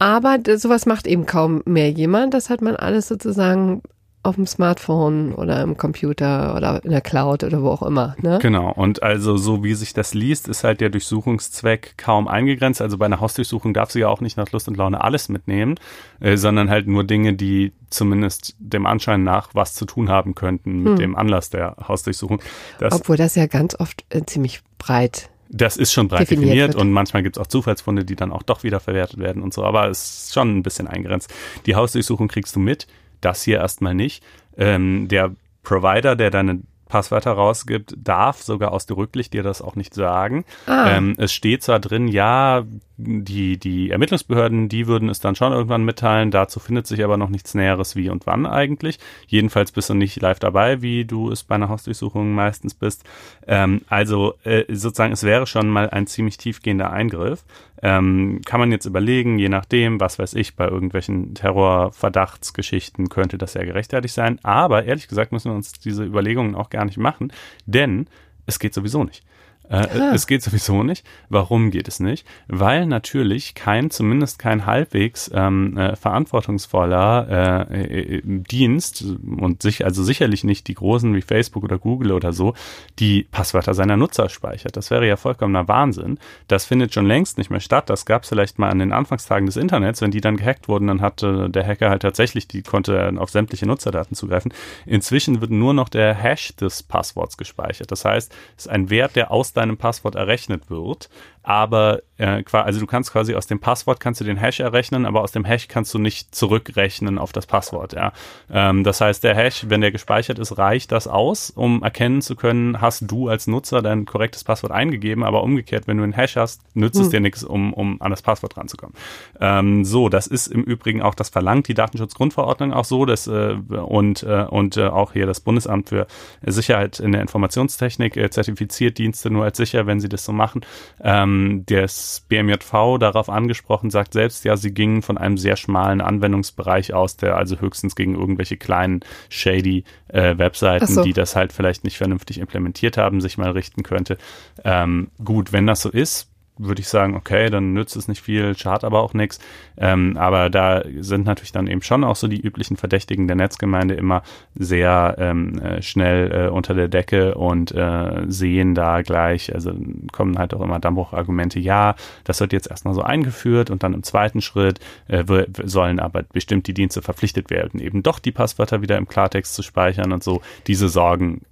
Aber sowas macht eben kaum mehr jemand. Das hat man alles sozusagen auf dem Smartphone oder im Computer oder in der Cloud oder wo auch immer. Ne? Genau. Und also so wie sich das liest, ist halt der Durchsuchungszweck kaum eingegrenzt. Also bei einer Hausdurchsuchung darf sie ja auch nicht nach Lust und Laune alles mitnehmen, äh, sondern halt nur Dinge, die zumindest dem Anschein nach was zu tun haben könnten mit hm. dem Anlass der Hausdurchsuchung. Das Obwohl das ja ganz oft äh, ziemlich breit das ist schon breit definiert, definiert und manchmal gibt es auch Zufallsfunde, die dann auch doch wieder verwertet werden und so, aber es ist schon ein bisschen eingrenzt. Die Hausdurchsuchung kriegst du mit, das hier erstmal nicht. Ähm, der Provider, der deine Passwörter rausgibt, darf sogar ausdrücklich dir das auch nicht sagen. Ah. Ähm, es steht zwar drin, ja, die, die Ermittlungsbehörden, die würden es dann schon irgendwann mitteilen. Dazu findet sich aber noch nichts Näheres, wie und wann eigentlich. Jedenfalls bist du nicht live dabei, wie du es bei einer Hausdurchsuchung meistens bist. Ähm, also äh, sozusagen, es wäre schon mal ein ziemlich tiefgehender Eingriff. Ähm, kann man jetzt überlegen, je nachdem, was weiß ich, bei irgendwelchen Terrorverdachtsgeschichten könnte das ja gerechtfertigt sein. Aber ehrlich gesagt müssen wir uns diese Überlegungen auch gar nicht machen, denn es geht sowieso nicht. Äh, ah. Es geht sowieso nicht. Warum geht es nicht? Weil natürlich kein, zumindest kein halbwegs ähm, äh, verantwortungsvoller äh, äh, Dienst und sich, also sicherlich nicht die großen wie Facebook oder Google oder so, die Passwörter seiner Nutzer speichert. Das wäre ja vollkommener Wahnsinn. Das findet schon längst nicht mehr statt. Das gab es vielleicht mal an den Anfangstagen des Internets. Wenn die dann gehackt wurden, dann hatte der Hacker halt tatsächlich, die konnte auf sämtliche Nutzerdaten zugreifen. Inzwischen wird nur noch der Hash des Passworts gespeichert. Das heißt, es ist ein Wert, der aus deinem Passwort errechnet wird aber äh, also du kannst quasi aus dem Passwort kannst du den Hash errechnen, aber aus dem Hash kannst du nicht zurückrechnen auf das Passwort. Ja, ähm, das heißt, der Hash, wenn der gespeichert ist, reicht das aus, um erkennen zu können, hast du als Nutzer dein korrektes Passwort eingegeben, aber umgekehrt, wenn du einen Hash hast, nützt hm. es dir nichts, um, um an das Passwort ranzukommen. Ähm, so, das ist im Übrigen auch das verlangt die Datenschutzgrundverordnung auch so, dass äh, und äh, und äh, auch hier das Bundesamt für Sicherheit in der Informationstechnik äh, zertifiziert Dienste nur als sicher, wenn sie das so machen. Ähm, ähm, das BMJV darauf angesprochen, sagt selbst, ja, sie gingen von einem sehr schmalen Anwendungsbereich aus, der also höchstens gegen irgendwelche kleinen shady äh, Webseiten, so. die das halt vielleicht nicht vernünftig implementiert haben, sich mal richten könnte. Ähm, gut, wenn das so ist, würde ich sagen, okay, dann nützt es nicht viel, schadet aber auch nichts. Ähm, aber da sind natürlich dann eben schon auch so die üblichen Verdächtigen der Netzgemeinde immer sehr ähm, äh, schnell äh, unter der Decke und äh, sehen da gleich, also kommen halt auch immer Dammbruchargumente, ja, das wird jetzt erstmal so eingeführt und dann im zweiten Schritt äh, sollen aber bestimmt die Dienste verpflichtet werden, eben doch die Passwörter wieder im Klartext zu speichern und so. Diese Sorgen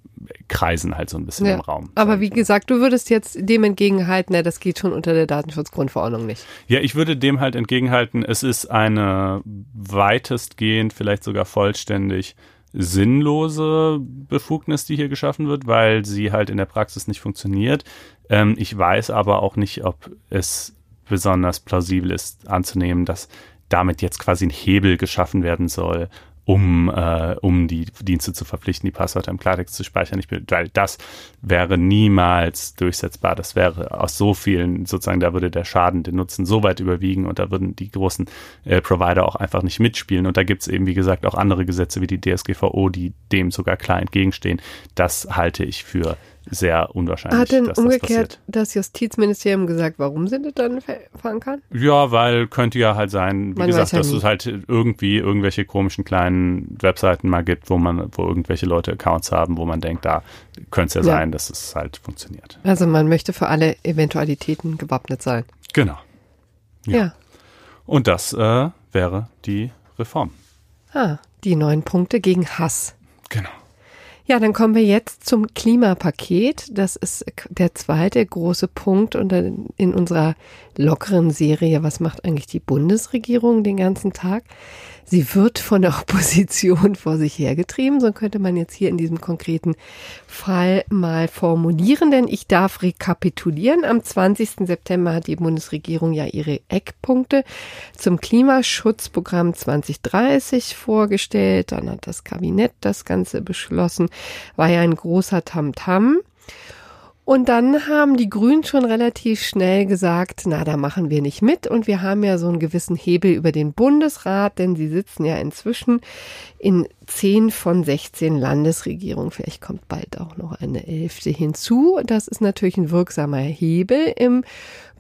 kreisen halt so ein bisschen ja, im Raum. Aber wie gesagt, du würdest jetzt dem entgegenhalten, ja, das geht schon unter der Datenschutzgrundverordnung nicht. Ja, ich würde dem halt entgegenhalten, es ist eine weitestgehend, vielleicht sogar vollständig sinnlose Befugnis, die hier geschaffen wird, weil sie halt in der Praxis nicht funktioniert. Ähm, ich weiß aber auch nicht, ob es besonders plausibel ist anzunehmen, dass damit jetzt quasi ein Hebel geschaffen werden soll, um, äh, um die Dienste zu verpflichten, die Passwörter im Klartext zu speichern. Ich bin, weil das wäre niemals durchsetzbar. Das wäre aus so vielen, sozusagen, da würde der Schaden den Nutzen so weit überwiegen und da würden die großen äh, Provider auch einfach nicht mitspielen. Und da gibt es eben, wie gesagt, auch andere Gesetze wie die DSGVO, die dem sogar klar entgegenstehen. Das halte ich für sehr unwahrscheinlich. Hat denn dass umgekehrt das, das, Justizministerium gesagt, warum sie das dann fahren kann? Ja, weil könnte ja halt sein, wie man gesagt, ja dass es halt irgendwie irgendwelche komischen kleinen Webseiten mal gibt, wo man, wo irgendwelche Leute Accounts haben, wo man denkt, da könnte es ja, ja sein, dass es halt funktioniert. Also man möchte für alle Eventualitäten gewappnet sein. Genau. Ja. ja. Und das äh, wäre die Reform. Ah, die neun Punkte gegen Hass. Genau. Ja, dann kommen wir jetzt zum Klimapaket. Das ist der zweite große Punkt in unserer lockeren Serie. Was macht eigentlich die Bundesregierung den ganzen Tag? Sie wird von der Opposition vor sich hergetrieben. So könnte man jetzt hier in diesem konkreten Fall mal formulieren, denn ich darf rekapitulieren. Am 20. September hat die Bundesregierung ja ihre Eckpunkte zum Klimaschutzprogramm 2030 vorgestellt. Dann hat das Kabinett das Ganze beschlossen. War ja ein großer Tamtam. -Tam. Und dann haben die Grünen schon relativ schnell gesagt, na, da machen wir nicht mit. Und wir haben ja so einen gewissen Hebel über den Bundesrat, denn sie sitzen ja inzwischen in zehn von 16 Landesregierungen. Vielleicht kommt bald auch noch eine elfte hinzu. Das ist natürlich ein wirksamer Hebel im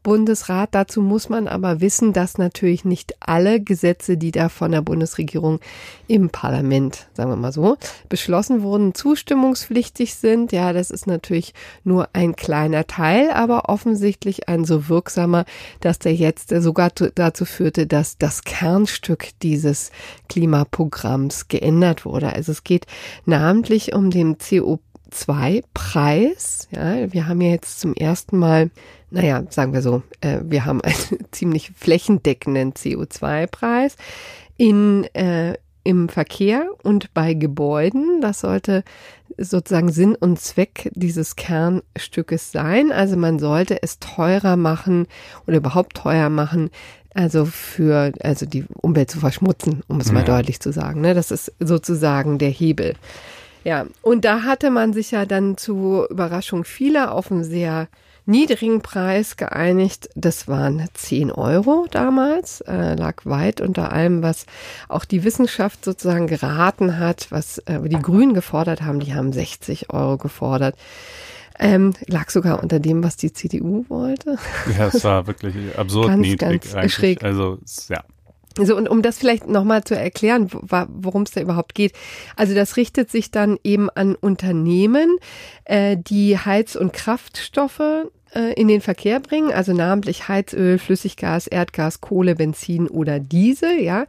Bundesrat. Dazu muss man aber wissen, dass natürlich nicht alle Gesetze, die da von der Bundesregierung im Parlament, sagen wir mal so, beschlossen wurden, zustimmungspflichtig sind. Ja, das ist natürlich nur ein kleiner Teil, aber offensichtlich ein so wirksamer, dass der jetzt sogar dazu führte, dass das Kernstück dieses Klimaprogramms geändert wurde. Also es geht namentlich um den CO2-Preis. Ja, wir haben ja jetzt zum ersten Mal naja, sagen wir so, äh, wir haben einen ziemlich flächendeckenden CO2-Preis in, äh, im Verkehr und bei Gebäuden. Das sollte sozusagen Sinn und Zweck dieses Kernstückes sein. Also man sollte es teurer machen oder überhaupt teuer machen, also für, also die Umwelt zu verschmutzen, um es mal deutlich zu sagen. Ne? Das ist sozusagen der Hebel. Ja, und da hatte man sich ja dann zu Überraschung vieler auf einen sehr niedrigen Preis geeinigt. Das waren 10 Euro damals, äh, lag weit unter allem, was auch die Wissenschaft sozusagen geraten hat, was äh, die Grünen gefordert haben. Die haben 60 Euro gefordert. Ähm, lag sogar unter dem, was die CDU wollte. Ja, es war wirklich absurd ganz, niedrig ganz eigentlich. Schräg. Also ja. So, und um das vielleicht nochmal zu erklären, worum es da überhaupt geht. Also das richtet sich dann eben an Unternehmen, äh, die Heiz- und Kraftstoffe äh, in den Verkehr bringen, also namentlich Heizöl, Flüssiggas, Erdgas, Kohle, Benzin oder Diesel, ja.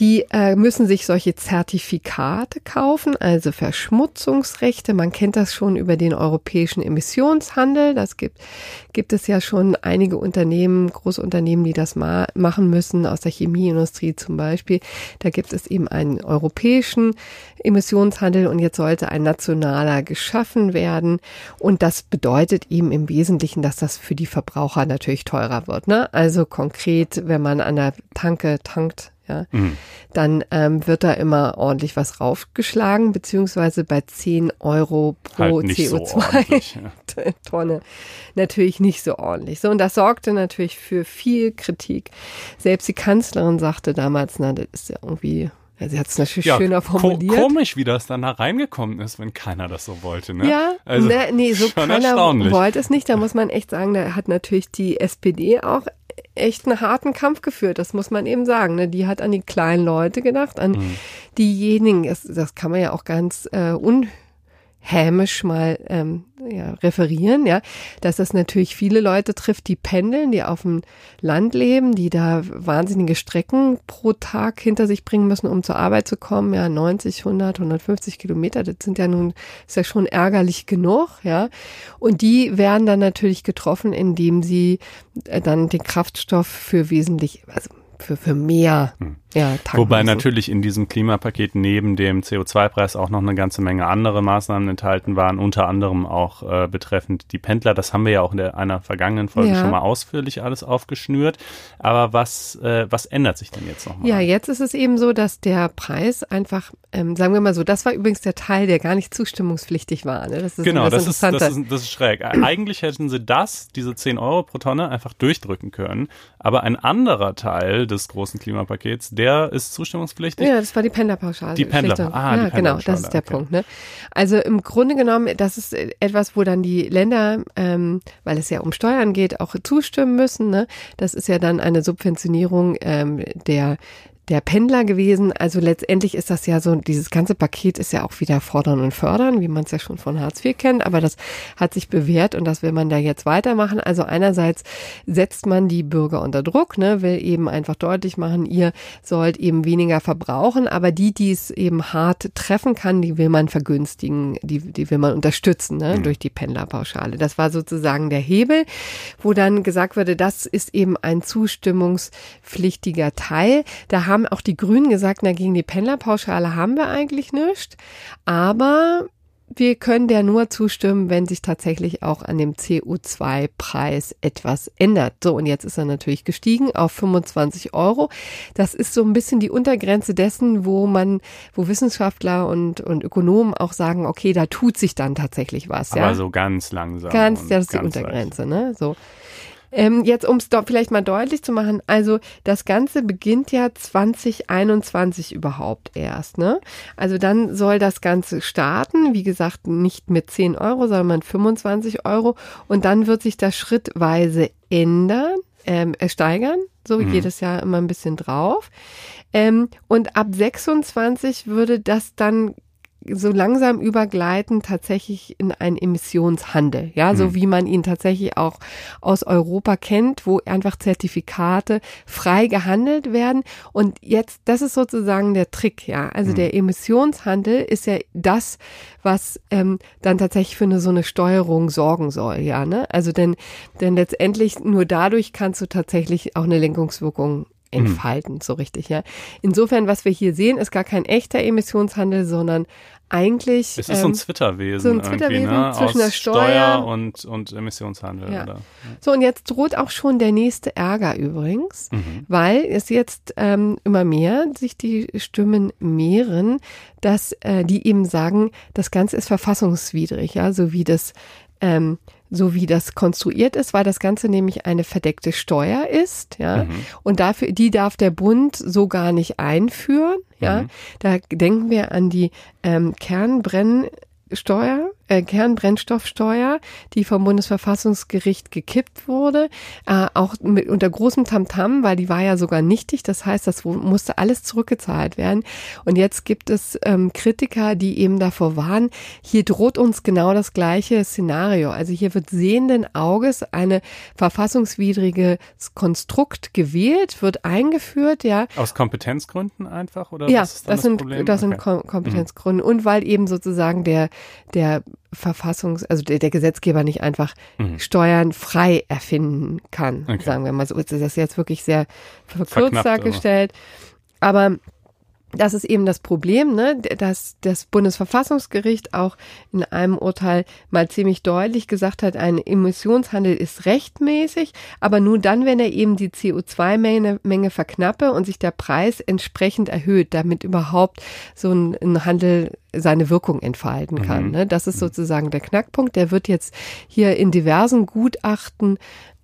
Die äh, müssen sich solche Zertifikate kaufen, also Verschmutzungsrechte. Man kennt das schon über den europäischen Emissionshandel. Das gibt, gibt es ja schon einige Unternehmen, große Unternehmen, die das ma machen müssen, aus der Chemieindustrie zum Beispiel. Da gibt es eben einen europäischen Emissionshandel und jetzt sollte ein nationaler geschaffen werden. Und das bedeutet eben im Wesentlichen, dass das für die Verbraucher natürlich teurer wird. Ne? Also konkret, wenn man an der Tanke tankt, ja, mhm. dann ähm, wird da immer ordentlich was raufgeschlagen, beziehungsweise bei 10 Euro pro halt CO2-Tonne so natürlich nicht so ordentlich. So, und das sorgte natürlich für viel Kritik. Selbst die Kanzlerin sagte damals, na, das ist ja irgendwie ja, sie hat es natürlich ja, schöner formuliert. Ko komisch, wie das dann da reingekommen ist, wenn keiner das so wollte. Ne? Ja, also, ne, nee, so keiner wollte es nicht. Da muss man echt sagen, da hat natürlich die SPD auch echt einen harten Kampf geführt, das muss man eben sagen. Ne? Die hat an die kleinen Leute gedacht, an mhm. diejenigen, das, das kann man ja auch ganz äh, un hämisch mal ähm, ja, referieren, ja, dass das natürlich viele Leute trifft, die pendeln, die auf dem Land leben, die da wahnsinnige Strecken pro Tag hinter sich bringen müssen, um zur Arbeit zu kommen, ja, 90, 100, 150 Kilometer, das sind ja nun, ist ja schon ärgerlich genug, ja, und die werden dann natürlich getroffen, indem sie äh, dann den Kraftstoff für wesentlich, also für, für mehr. Hm. Ja, Wobei natürlich in diesem Klimapaket neben dem CO2-Preis auch noch eine ganze Menge andere Maßnahmen enthalten waren, unter anderem auch äh, betreffend die Pendler. Das haben wir ja auch in der, einer vergangenen Folge ja. schon mal ausführlich alles aufgeschnürt. Aber was, äh, was ändert sich denn jetzt nochmal? Ja, jetzt ist es eben so, dass der Preis einfach, ähm, sagen wir mal so, das war übrigens der Teil, der gar nicht zustimmungspflichtig war. Ne? Das ist genau, das ist, das, ist, das ist schräg. Eigentlich hätten sie das, diese 10 Euro pro Tonne, einfach durchdrücken können. Aber ein anderer Teil des großen Klimapakets, der der ist zustimmungspflichtig? Ja, das war die Pendlerpauschale. Die Pendler, ah, ja, die genau, das ist der okay. Punkt. Ne? Also im Grunde genommen, das ist etwas, wo dann die Länder, ähm, weil es ja um Steuern geht, auch zustimmen müssen. Ne? Das ist ja dann eine Subventionierung ähm, der der Pendler gewesen. Also letztendlich ist das ja so, dieses ganze Paket ist ja auch wieder fordern und fördern, wie man es ja schon von Hartz IV kennt, aber das hat sich bewährt und das will man da jetzt weitermachen. Also einerseits setzt man die Bürger unter Druck, ne, will eben einfach deutlich machen, ihr sollt eben weniger verbrauchen, aber die, die es eben hart treffen kann, die will man vergünstigen, die, die will man unterstützen, ne, mhm. durch die Pendlerpauschale. Das war sozusagen der Hebel, wo dann gesagt wurde, das ist eben ein zustimmungspflichtiger Teil. Da haben auch die Grünen gesagt, na, gegen die Pendlerpauschale haben wir eigentlich nichts. Aber wir können der nur zustimmen, wenn sich tatsächlich auch an dem CO2-Preis etwas ändert. So, und jetzt ist er natürlich gestiegen auf 25 Euro. Das ist so ein bisschen die Untergrenze dessen, wo man, wo Wissenschaftler und, und Ökonomen auch sagen, okay, da tut sich dann tatsächlich was. Aber ja? so ganz langsam. Ganz, das ist die Untergrenze, ne? So. Ähm, jetzt, um es doch vielleicht mal deutlich zu machen, also das Ganze beginnt ja 2021 überhaupt erst, ne? Also dann soll das Ganze starten, wie gesagt, nicht mit 10 Euro, sondern mit 25 Euro und dann wird sich das schrittweise ändern, ähm, äh, steigern, so Mhm. jedes Jahr immer ein bisschen drauf. Ähm, und ab 26 würde das dann so langsam übergleiten tatsächlich in einen Emissionshandel, ja, so Mhm. wie man ihn tatsächlich auch aus Europa kennt, wo einfach Zertifikate frei gehandelt werden. Und jetzt, das ist sozusagen der Trick, ja. Also Mhm. der Emissionshandel ist ja das, was ähm, dann tatsächlich für eine so eine Steuerung sorgen soll, ja, ne? Also denn, denn letztendlich nur dadurch kannst du tatsächlich auch eine Lenkungswirkung entfalten, so richtig, ja. Insofern, was wir hier sehen, ist gar kein echter Emissionshandel, sondern eigentlich. Es ist so ein ähm, Zwitterwesen, so ein irgendwie, Zwitterwesen ne? zwischen Aus der Steuer- und, und Emissionshandel. Ja. Oder? So, und jetzt droht auch schon der nächste Ärger übrigens, Mhm. weil es jetzt ähm, immer mehr sich die Stimmen mehren, dass äh, die eben sagen, das Ganze ist verfassungswidrig, ja, so wie das ähm, so wie das konstruiert ist, weil das Ganze nämlich eine verdeckte Steuer ist, ja. Mhm. Und dafür, die darf der Bund so gar nicht einführen, ja. Mhm. Da denken wir an die ähm, Kernbrennsteuer, äh, Kernbrennstoffsteuer, die vom Bundesverfassungsgericht gekippt wurde, äh, auch mit, unter großem Tamtam, weil die war ja sogar nichtig. Das heißt, das musste alles zurückgezahlt werden. Und jetzt gibt es ähm, Kritiker, die eben davor warnen, hier droht uns genau das gleiche Szenario. Also hier wird sehenden Auges eine verfassungswidriges Konstrukt gewählt, wird eingeführt, ja, Aus Kompetenzgründen einfach? Oder ja, dann das sind, Problem? das sind Okay. Kom Kompetenzgründe und weil eben sozusagen der, der Verfassungs-, also der, der Gesetzgeber nicht einfach Mhm. Steuern frei erfinden kann, Okay. sagen wir mal so. Ist das jetzt wirklich sehr verkürzt Verknappt, dargestellt. Aber das ist eben das Problem, ne, dass das Bundesverfassungsgericht auch in einem Urteil mal ziemlich deutlich gesagt hat, ein Emissionshandel ist rechtmäßig, aber nur dann, wenn er eben die CO2-Menge Menge verknappe und sich der Preis entsprechend erhöht, damit überhaupt so ein, ein Handel seine Wirkung entfalten kann. Mhm. Ne? Das ist sozusagen der Knackpunkt. Der wird jetzt hier in diversen Gutachten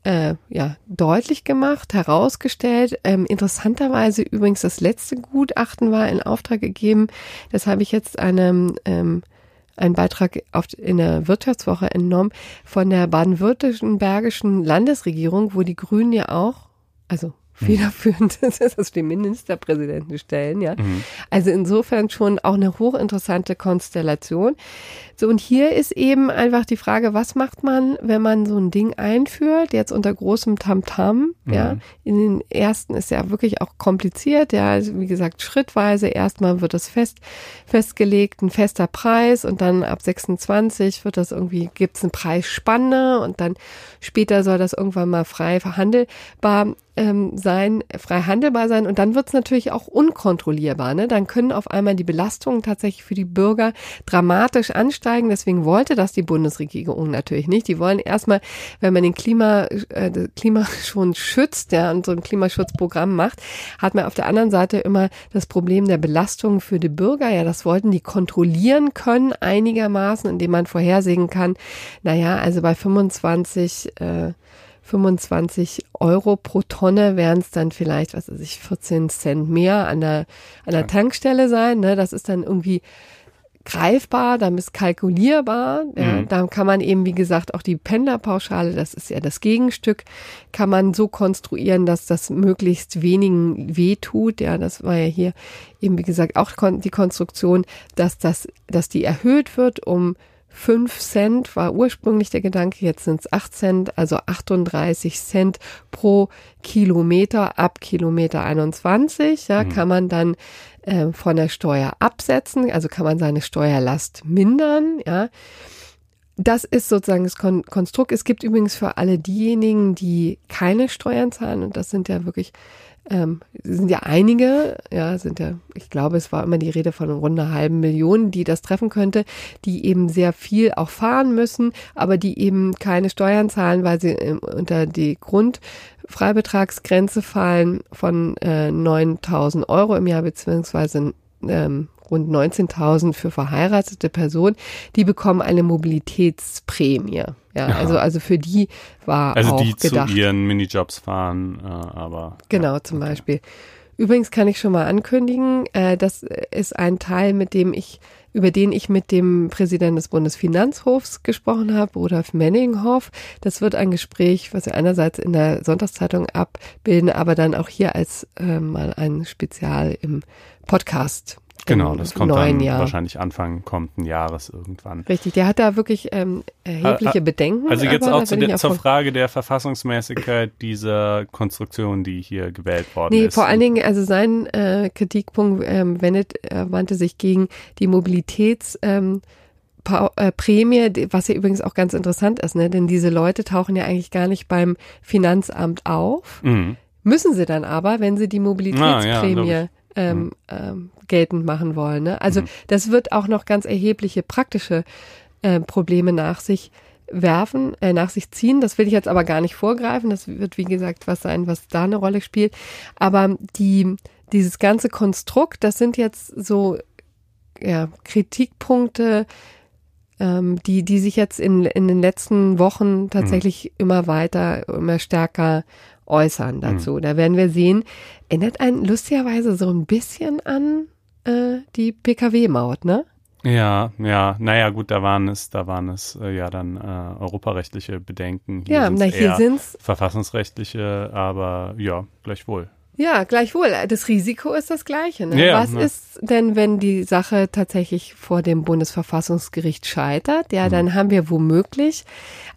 äh, ja, deutlich gemacht, herausgestellt. Ähm, interessanterweise übrigens das letzte Gutachten war in Auftrag gegeben. Das habe ich jetzt einem ähm, einen Beitrag auf, in der Wirtschaftswoche entnommen von der baden-württembergischen Landesregierung, wo die Grünen ja auch, also federführend ist, also den Ministerpräsidenten stellen, ja. Mhm. Also insofern schon auch eine hochinteressante Konstellation. So, und hier ist eben einfach die Frage, was macht man, wenn man so ein Ding einführt, jetzt unter großem Tamtam, ja. Mhm. In den ersten ist ja wirklich auch kompliziert, ja, also wie gesagt, schrittweise. Erstmal wird das fest, festgelegt, ein fester Preis und dann ab 26 wird das irgendwie, gibt's eine Preisspanne und dann später soll das irgendwann mal frei verhandelbar ähm, sein, frei handelbar sein und dann wird's natürlich auch unkontrollierbar. Ne? Dann können auf einmal die Belastungen tatsächlich für die Bürger dramatisch ansteigen. Deswegen wollte das die Bundesregierung natürlich nicht. Die wollen erstmal, wenn man den Klima, äh, das Klima schon schützt, ja, und so ein Klimaschutzprogramm macht, hat man auf der anderen Seite immer das Problem der Belastung für die Bürger. Ja, das wollten die kontrollieren können einigermaßen, indem man vorhersehen kann, naja, also bei 25 äh, 25 Euro pro Tonne wären es dann vielleicht, was weiß ich, 14 Cent mehr an der, an der Tankstelle sein. Ne? Das ist dann irgendwie greifbar, dann ist kalkulierbar. Ja, Mhm. Da kann man eben, wie gesagt, auch die Pendlerpauschale, das ist ja das Gegenstück, kann man so konstruieren, dass das möglichst wenigen wehtut. Ja, das war ja hier eben, wie gesagt, auch die Konstruktion, dass das, dass die erhöht wird um 5 Cent war ursprünglich der Gedanke, jetzt sind es 8 Cent, also 38 Cent pro Kilometer ab Kilometer 21. Ja, kann man dann äh, von der Steuer absetzen, also kann man seine Steuerlast mindern. Ja, das ist sozusagen das Kon Konstrukt. Es gibt übrigens für alle diejenigen, die keine Steuern zahlen, und das sind ja wirklich ähm, sind ja einige, ja, sind ja, ich glaube, es war immer die Rede von rund einer halben Million, die das treffen könnte, die eben sehr viel auch fahren müssen, aber die eben keine Steuern zahlen, weil sie ähm, unter die Grundfreibetragsgrenze fallen von äh, 9000 Euro im Jahr, beziehungsweise ähm, rund 19.000 für verheiratete Personen, die bekommen eine Mobilitätsprämie. Ja, ja, also also für die war also auch die gedacht. zu ihren Minijobs fahren, äh, aber genau ja, zum okay. Beispiel. Übrigens kann ich schon mal ankündigen, äh, das ist ein Teil, mit dem ich über den ich mit dem Präsidenten des Bundesfinanzhofs gesprochen habe, Rudolf Menninghoff. Das wird ein Gespräch, was wir einerseits in der Sonntagszeitung abbilden, aber dann auch hier als äh, mal ein Spezial im Podcast Genau, das kommt dann Jahr. wahrscheinlich Anfang kommenden Jahres irgendwann. Richtig, der hat da wirklich ähm, erhebliche Ah, ah, Bedenken. Also jetzt auch zu der, zur Frage der Verfassungsmäßigkeit dieser Konstruktion, die hier gewählt worden Nee, ist. vor allen Dingen, also sein äh, Kritikpunkt ähm, wendet, äh, wandte sich gegen die Mobilitäts- ähm, Pa- äh, Prämie, was ja übrigens auch ganz interessant ist, ne? denn diese Leute tauchen ja eigentlich gar nicht beim Finanzamt auf, Mhm. müssen sie dann aber, wenn sie die Mobilitätsprämie logisch. Ähm, ähm, geltend machen wollen. Ne? Also Mhm. das wird auch noch ganz erhebliche praktische äh, Probleme nach sich werfen, äh, nach sich ziehen. Das will ich jetzt aber gar nicht vorgreifen. Das wird, wie gesagt, was sein, was da eine Rolle spielt. Aber die, dieses ganze Konstrukt, das sind jetzt so ja, Kritikpunkte, ähm, die, die sich jetzt in, in den letzten Wochen tatsächlich immer weiter, immer stärker äußern dazu. Da werden wir sehen, erinnert einen lustigerweise so ein bisschen an äh, die Pkw-Maut, ne? Ja, ja, naja, gut, da waren es, da waren es äh, ja dann äh, europarechtliche Bedenken. Hier Ja, na hier eher sind's verfassungsrechtliche, aber ja, gleichwohl. Ja, gleichwohl. Das Risiko ist das gleiche. Ne? Ja, Was ne. ist denn, wenn die Sache tatsächlich vor dem Bundesverfassungsgericht scheitert? Ja, dann haben wir womöglich,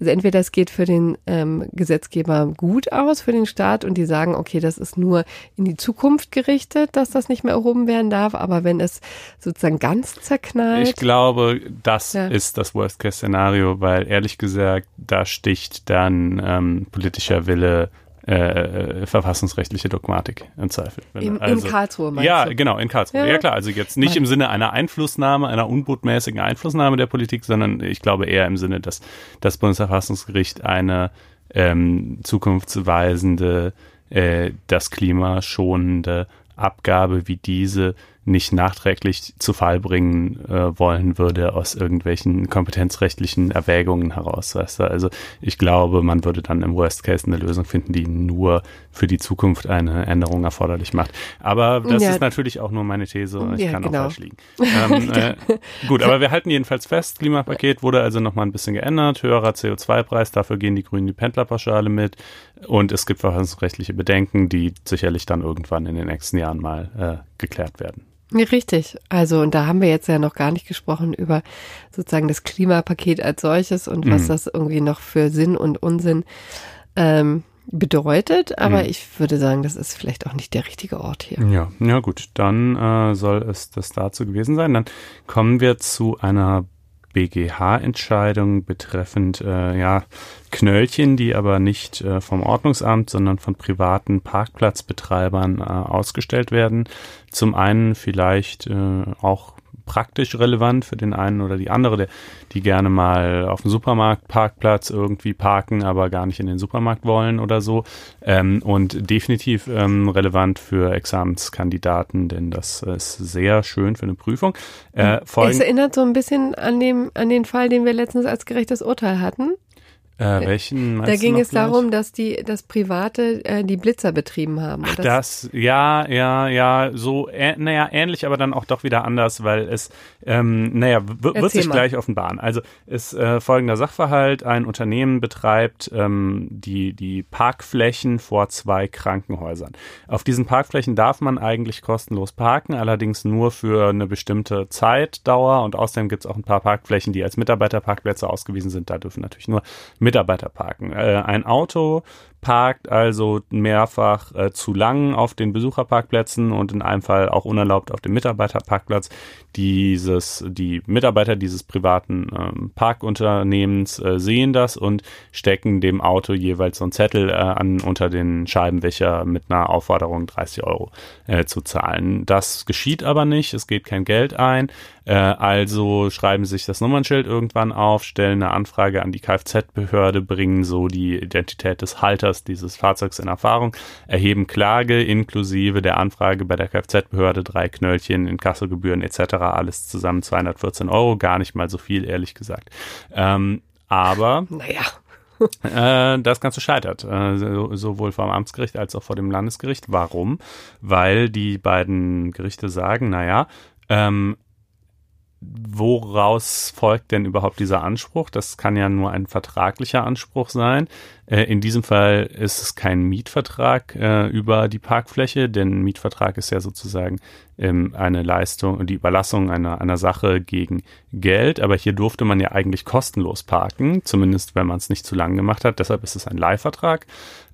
also entweder es geht für den ähm, Gesetzgeber gut aus, für den Staat, und die sagen, okay, das ist nur in die Zukunft gerichtet, dass das nicht mehr erhoben werden darf. Aber wenn es sozusagen ganz zerknallt, Ich glaube, das Ja. ist das Worst-Case-Szenario, weil ehrlich gesagt, da sticht dann ähm, politischer Wille äh, äh, verfassungsrechtliche Dogmatik im Zweifel. In, also- in Karlsruhe meinst Ja, du? genau, in Karlsruhe. Ja. Ja. klar, also jetzt nicht im Sinne einer Einflussnahme, einer unbotmäßigen Einflussnahme der Politik, sondern ich glaube eher im Sinne, dass das Bundesverfassungsgericht eine ähm, zukunftsweisende, äh, das Klima schonende Abgabe wie diese nicht nachträglich zu Fall bringen äh, wollen würde aus irgendwelchen kompetenzrechtlichen Erwägungen heraus. Weißt du? Also ich glaube, man würde dann im Worst Case eine Lösung finden, die nur für die Zukunft eine Änderung erforderlich macht. Aber das Ja. ist natürlich auch nur meine These und ich Ja, kann genau. auch falsch liegen. Ähm, äh, gut, aber wir halten jedenfalls fest, Klimapaket wurde also nochmal ein bisschen geändert, höherer CO2-Preis, dafür gehen die Grünen die Pendlerpauschale mit und es gibt verfassungsrechtliche Bedenken, die sicherlich dann irgendwann in den nächsten Jahren mal äh, geklärt werden. Richtig. Also, und da haben wir jetzt ja noch gar nicht gesprochen über sozusagen das Klimapaket als solches und was Mhm. das irgendwie noch für Sinn und Unsinn ähm, bedeutet. Aber Mhm. ich würde sagen, das ist vielleicht auch nicht der richtige Ort hier. Ja, ja gut, dann äh, soll es das dazu gewesen sein. Dann kommen wir zu einer BGH-Entscheidung betreffend äh, ja, Knöllchen, die aber nicht äh, vom Ordnungsamt, sondern von privaten Parkplatzbetreibern äh, ausgestellt werden. Zum einen vielleicht äh, auch praktisch relevant für den einen oder die andere, der, die gerne mal auf dem Supermarktparkplatz irgendwie parken, aber gar nicht in den Supermarkt wollen oder so. Ähm, und definitiv ähm, relevant für Examenskandidaten, denn das ist sehr schön für eine Prüfung. Äh, Es folgen, erinnert so ein bisschen an, dem, an den Fall, den wir letztens als gerechtes Urteil hatten. Äh, welchen Da ging es gleich? darum, dass die das Private äh, die Blitzer betrieben haben. Ach, das, ja, ja, ja, so, äh, naja, ähnlich, aber dann auch doch wieder anders, weil es, ähm, naja, wird sich mal. gleich offenbaren. Also ist äh, folgender Sachverhalt, ein Unternehmen betreibt ähm, die, die Parkflächen vor zwei Krankenhäusern. Auf diesen Parkflächen darf man eigentlich kostenlos parken, allerdings nur für eine bestimmte Zeitdauer und außerdem gibt es auch ein paar Parkflächen, die als Mitarbeiterparkplätze ausgewiesen sind, da dürfen natürlich nur Mitarbeiter parken. Äh, ein Auto parkt also mehrfach äh, zu lang auf den Besucherparkplätzen und in einem Fall auch unerlaubt auf dem Mitarbeiterparkplatz. Dieses, die Mitarbeiter dieses privaten ähm, Parkunternehmens äh, sehen das und stecken dem Auto jeweils so einen Zettel äh, an unter den Scheibenwischer mit einer Aufforderung 30 Euro äh, zu zahlen. Das geschieht aber nicht, es geht kein Geld ein. Äh, also schreiben sich das Nummernschild irgendwann auf, stellen eine Anfrage an die Kfz-Behörde, bringen so die Identität des Halters dieses Fahrzeugs in Erfahrung, erheben Klage inklusive der Anfrage bei der Kfz-Behörde, drei Knöllchen, Inkassogebühren etc. Alles zusammen 214 Euro, gar nicht mal so viel, ehrlich gesagt. Ähm, aber Naja. äh, das Ganze scheitert, äh, so, sowohl vor dem Amtsgericht als auch vor dem Landesgericht. Warum? Weil die beiden Gerichte sagen, naja, ähm, woraus folgt denn überhaupt dieser Anspruch? Das kann ja nur ein vertraglicher Anspruch sein. Äh, in diesem Fall ist es kein Mietvertrag äh, über die Parkfläche, denn Mietvertrag ist ja sozusagen ähm, eine Leistung, die Überlassung einer, einer Sache gegen Geld. Aber hier durfte man ja eigentlich kostenlos parken, zumindest wenn man es nicht zu lang gemacht hat. Deshalb ist es ein Leihvertrag.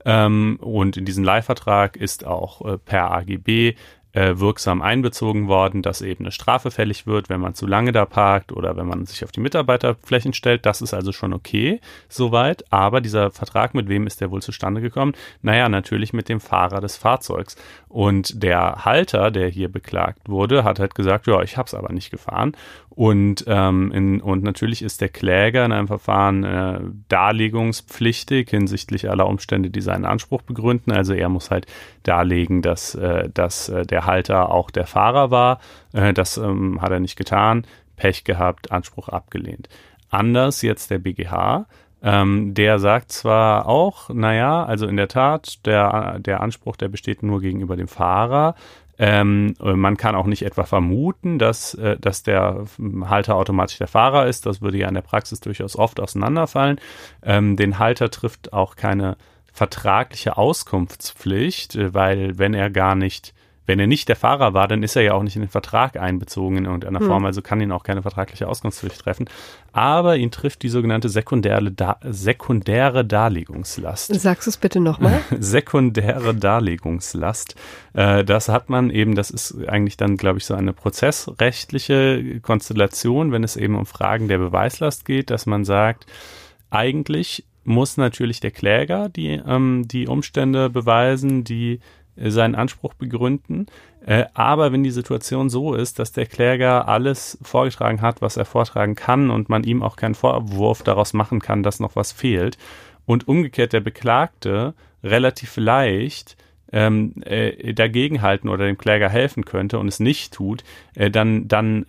Ähm, und in diesen Leihvertrag ist auch äh, per AGB wirksam einbezogen worden, dass eben eine Strafe fällig wird, wenn man zu lange da parkt oder wenn man sich auf die Mitarbeiterflächen stellt. Das ist also schon okay, soweit. Aber dieser Vertrag, mit wem ist der wohl zustande gekommen? Naja, natürlich mit dem Fahrer des Fahrzeugs. Und der Halter, der hier beklagt wurde, hat halt gesagt, ja, ich hab's aber nicht gefahren. Und, ähm, in, und natürlich ist der Kläger in einem Verfahren äh, darlegungspflichtig hinsichtlich aller Umstände, die seinen Anspruch begründen. Also er muss halt darlegen, dass, äh, dass äh, der Halter auch der Fahrer war. Äh, das ähm, hat er nicht getan. Pech gehabt, Anspruch abgelehnt. Anders jetzt der BGH. Ähm, der sagt zwar auch, naja, also in der Tat, der, der Anspruch, der besteht nur gegenüber dem Fahrer. Ähm, man kann auch nicht etwa vermuten, dass, äh, dass der Halter automatisch der Fahrer ist. Das würde ja in der Praxis durchaus oft auseinanderfallen. Ähm, den Halter trifft auch keine vertragliche Auskunftspflicht, äh, weil wenn er gar nicht wenn er nicht der Fahrer war, dann ist er ja auch nicht in den Vertrag einbezogen in irgendeiner hm. Form, also kann ihn auch keine vertragliche Auskunftspflicht treffen. Aber ihn trifft die sogenannte sekundäre, da sekundäre Darlegungslast. Sagst du es bitte nochmal? sekundäre Darlegungslast. Äh, das hat man eben, das ist eigentlich dann, glaube ich, so eine prozessrechtliche Konstellation, wenn es eben um Fragen der Beweislast geht, dass man sagt, eigentlich muss natürlich der Kläger die, ähm, die Umstände beweisen, die seinen Anspruch begründen. Äh, aber wenn die Situation so ist, dass der Kläger alles vorgetragen hat, was er vortragen kann und man ihm auch keinen Vorwurf daraus machen kann, dass noch was fehlt und umgekehrt der Beklagte relativ leicht ähm, äh, dagegenhalten oder dem Kläger helfen könnte und es nicht tut, äh, dann, dann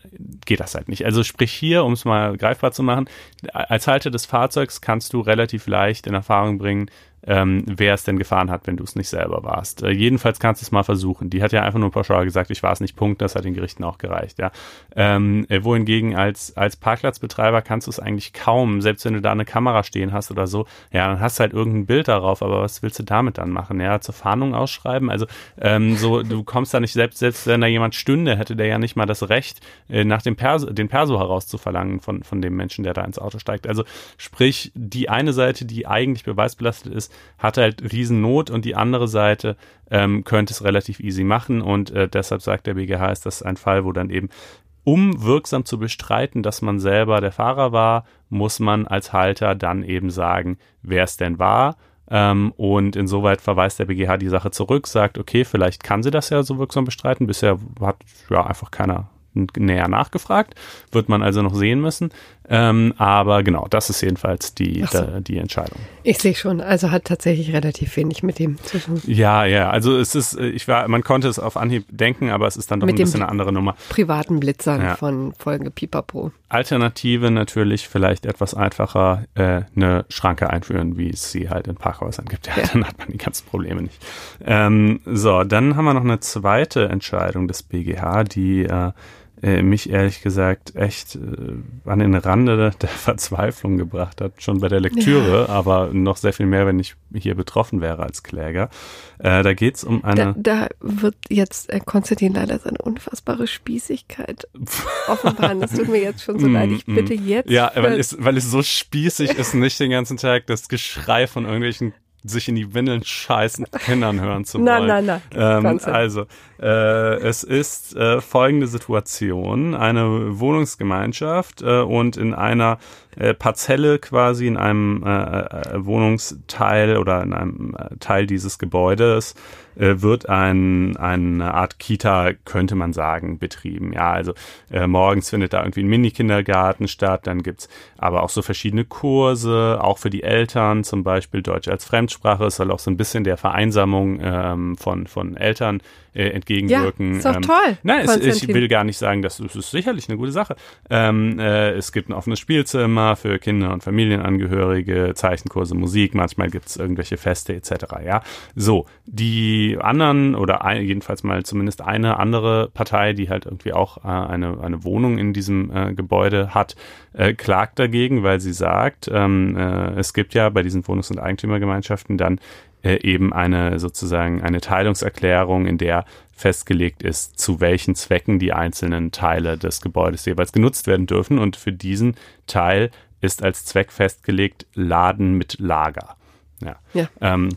geht das halt nicht. Also sprich hier, um es mal greifbar zu machen, als Halter des Fahrzeugs kannst du relativ leicht in Erfahrung bringen, ähm, wer es denn gefahren hat, wenn du es nicht selber warst. Äh, jedenfalls kannst du es mal versuchen. Die hat ja einfach nur pauschal gesagt, ich war es nicht, Punkt, das hat den Gerichten auch gereicht, ja. Ähm, äh, wohingegen als, als Parkplatzbetreiber kannst du es eigentlich kaum, selbst wenn du da eine Kamera stehen hast oder so, ja, dann hast du halt irgendein Bild darauf, aber was willst du damit dann machen? Ja, zur Fahndung ausschreiben? Also ähm, so, du kommst da nicht, selbst, selbst wenn da jemand stünde, hätte der ja nicht mal das Recht, äh, nach dem Perso, den Perso herauszuverlangen von, von dem Menschen, der da ins Auto steigt. Also sprich, die eine Seite, die eigentlich beweisbelastet ist, hat halt Riesennot und die andere Seite ähm, könnte es relativ easy machen und äh, deshalb sagt der BGH, ist das ein Fall, wo dann eben um wirksam zu bestreiten, dass man selber der Fahrer war, muss man als Halter dann eben sagen, wer es denn war. Ähm, und insoweit verweist der BGH die Sache zurück, sagt, okay, vielleicht kann sie das ja so wirksam bestreiten. Bisher hat ja einfach keiner näher nachgefragt, wird man also noch sehen müssen. Ähm, aber genau, das ist jedenfalls die, so. da, die Entscheidung. Ich sehe schon, also hat tatsächlich relativ wenig mit dem zu tun. Ja, ja, also es ist, ich war, man konnte es auf Anhieb denken, aber es ist dann doch mit ein bisschen eine andere Nummer. Privaten Blitzern ja. von Folge Pipapo. Alternative natürlich vielleicht etwas einfacher, äh, eine Schranke einführen, wie es sie halt in Parkhäusern gibt. Ja, ja. Dann hat man die ganzen Probleme nicht. Ähm, so, dann haben wir noch eine zweite Entscheidung des BGH, die äh, äh, mich ehrlich gesagt echt äh, an den Rande der, Verzweiflung gebracht hat, schon bei der Lektüre, ja. aber noch sehr viel mehr, wenn ich hier betroffen wäre als Kläger. Äh, da geht's um eine. Da, da wird jetzt äh, Konstantin leider seine unfassbare Spießigkeit offenbaren. Das tut mir jetzt schon so leid. Ich mm, mm. bitte jetzt. Ja, weil es, weil es so spießig ist, nicht den ganzen Tag das Geschrei von irgendwelchen sich in die Windeln scheißen Kindern hören zu wollen. Nein, nein, nein. Ähm, also, äh, es ist äh, folgende Situation. Eine Wohnungsgemeinschaft äh, und in einer äh, Parzelle quasi, in einem äh, äh, Wohnungsteil oder in einem Teil dieses Gebäudes wird ein, eine Art Kita, könnte man sagen, betrieben. Ja, also äh, morgens findet da irgendwie ein Mini-Kindergarten statt, dann gibt's aber auch so verschiedene Kurse, auch für die Eltern, zum Beispiel Deutsch als Fremdsprache. Es soll auch so ein bisschen der Vereinsamung ähm, von, von Eltern äh, entgegenwirken. Ja, ist doch ähm, toll. Nein, es, ich will gar nicht sagen, dass es ist sicherlich eine gute Sache. Ähm, äh, es gibt ein offenes Spielzimmer für Kinder und Familienangehörige, Zeichenkurse, Musik, manchmal gibt es irgendwelche Feste etc. Ja, so die anderen oder ein, jedenfalls mal zumindest eine andere Partei, die halt irgendwie auch äh, eine eine Wohnung in diesem äh, Gebäude hat, äh, klagt dagegen, weil sie sagt, ähm, äh, es gibt ja bei diesen Wohnungs- und Eigentümergemeinschaften dann äh, eben eine sozusagen eine Teilungserklärung, in der festgelegt ist, zu welchen Zwecken die einzelnen Teile des Gebäudes jeweils genutzt werden dürfen. Und für diesen Teil ist als Zweck festgelegt Laden mit Lager. Ja. Ja. Ähm,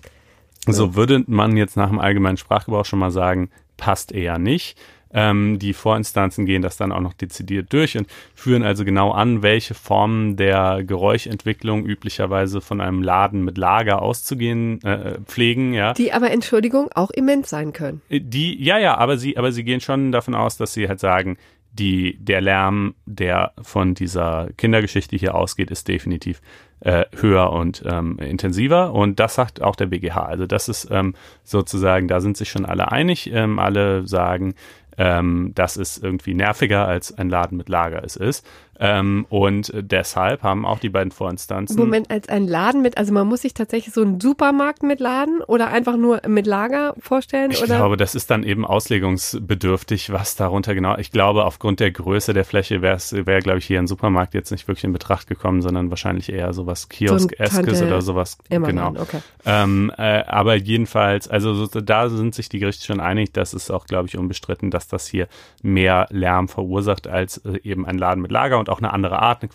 so würde man jetzt nach dem allgemeinen Sprachgebrauch schon mal sagen, passt eher nicht. Ähm, die Vorinstanzen gehen das dann auch noch dezidiert durch und führen also genau an, welche Formen der Geräuschentwicklung üblicherweise von einem Laden mit Lager auszugehen äh, pflegen. Ja. Die aber, Entschuldigung, auch immens sein können. Die, ja, ja, aber sie, aber sie gehen schon davon aus, dass sie halt sagen, die, der Lärm, der von dieser Kindergeschichte hier ausgeht, ist definitiv äh, höher und ähm, intensiver. Und das sagt auch der BGH. Also das ist ähm, sozusagen, da sind sich schon alle einig. Ähm, alle sagen, ähm, das ist irgendwie nerviger als ein Laden mit Lager es ist. Ähm, und deshalb haben auch die beiden Vorinstanzen. Moment, als ein Laden mit, also man muss sich tatsächlich so einen Supermarkt mit Laden oder einfach nur mit Lager vorstellen? Ich oder? glaube, das ist dann eben auslegungsbedürftig, was darunter genau. Ich glaube, aufgrund der Größe der Fläche wäre, wäre, glaube ich, hier ein Supermarkt jetzt nicht wirklich in Betracht gekommen, sondern wahrscheinlich eher sowas Kiosk-eskes Tante oder sowas. Genau. Immermann, okay. Ähm, äh, aber jedenfalls, also so, da sind sich die Gerichte schon einig, das ist auch, glaube ich, unbestritten, dass das hier mehr Lärm verursacht als äh, eben ein Laden mit Lager und auch eine andere Art, eine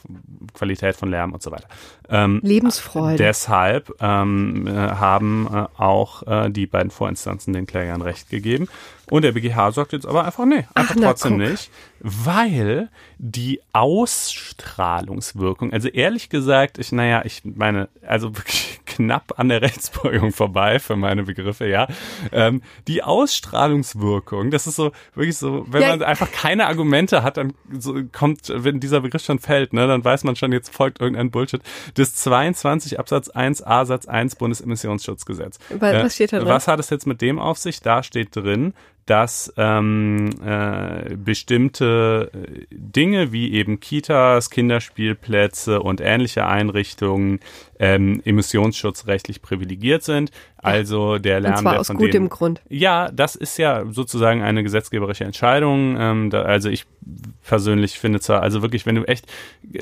Qualität von Lärm und so weiter. Ähm, Lebensfreude. Deshalb ähm, äh, haben äh, auch äh, die beiden Vorinstanzen den Klägern Recht gegeben. Und der BGH sagt jetzt aber einfach, nee, einfach Ach, trotzdem guck. nicht, weil die Ausstrahlungswirkung, also ehrlich gesagt, ich, naja, ich meine, also wirklich knapp an der Rechtsbeugung vorbei für meine Begriffe, ja. Ähm, die Ausstrahlungswirkung, das ist so, wirklich so, wenn Ja. man einfach keine Argumente hat, dann so kommt, wenn dieser Begriff schon fällt, ne, dann weiß man schon, jetzt folgt irgendein Bullshit. Das 22 Absatz 1a Satz 1 Bundesemissionsschutzgesetz. Wa- was steht da drin? Was hat es jetzt mit dem auf sich? Da steht drin, dass ähm, äh, bestimmte äh, Dinge wie eben Kitas, Kinderspielplätze und ähnliche Einrichtungen ähm, emissionsschutzrechtlich privilegiert sind. Also der Lärm, Und zwar der aus gutem denen, Grund. ja, das ist ja sozusagen eine gesetzgeberische Entscheidung. Ähm, da, also ich persönlich finde zwar, also wirklich, wenn du echt, äh,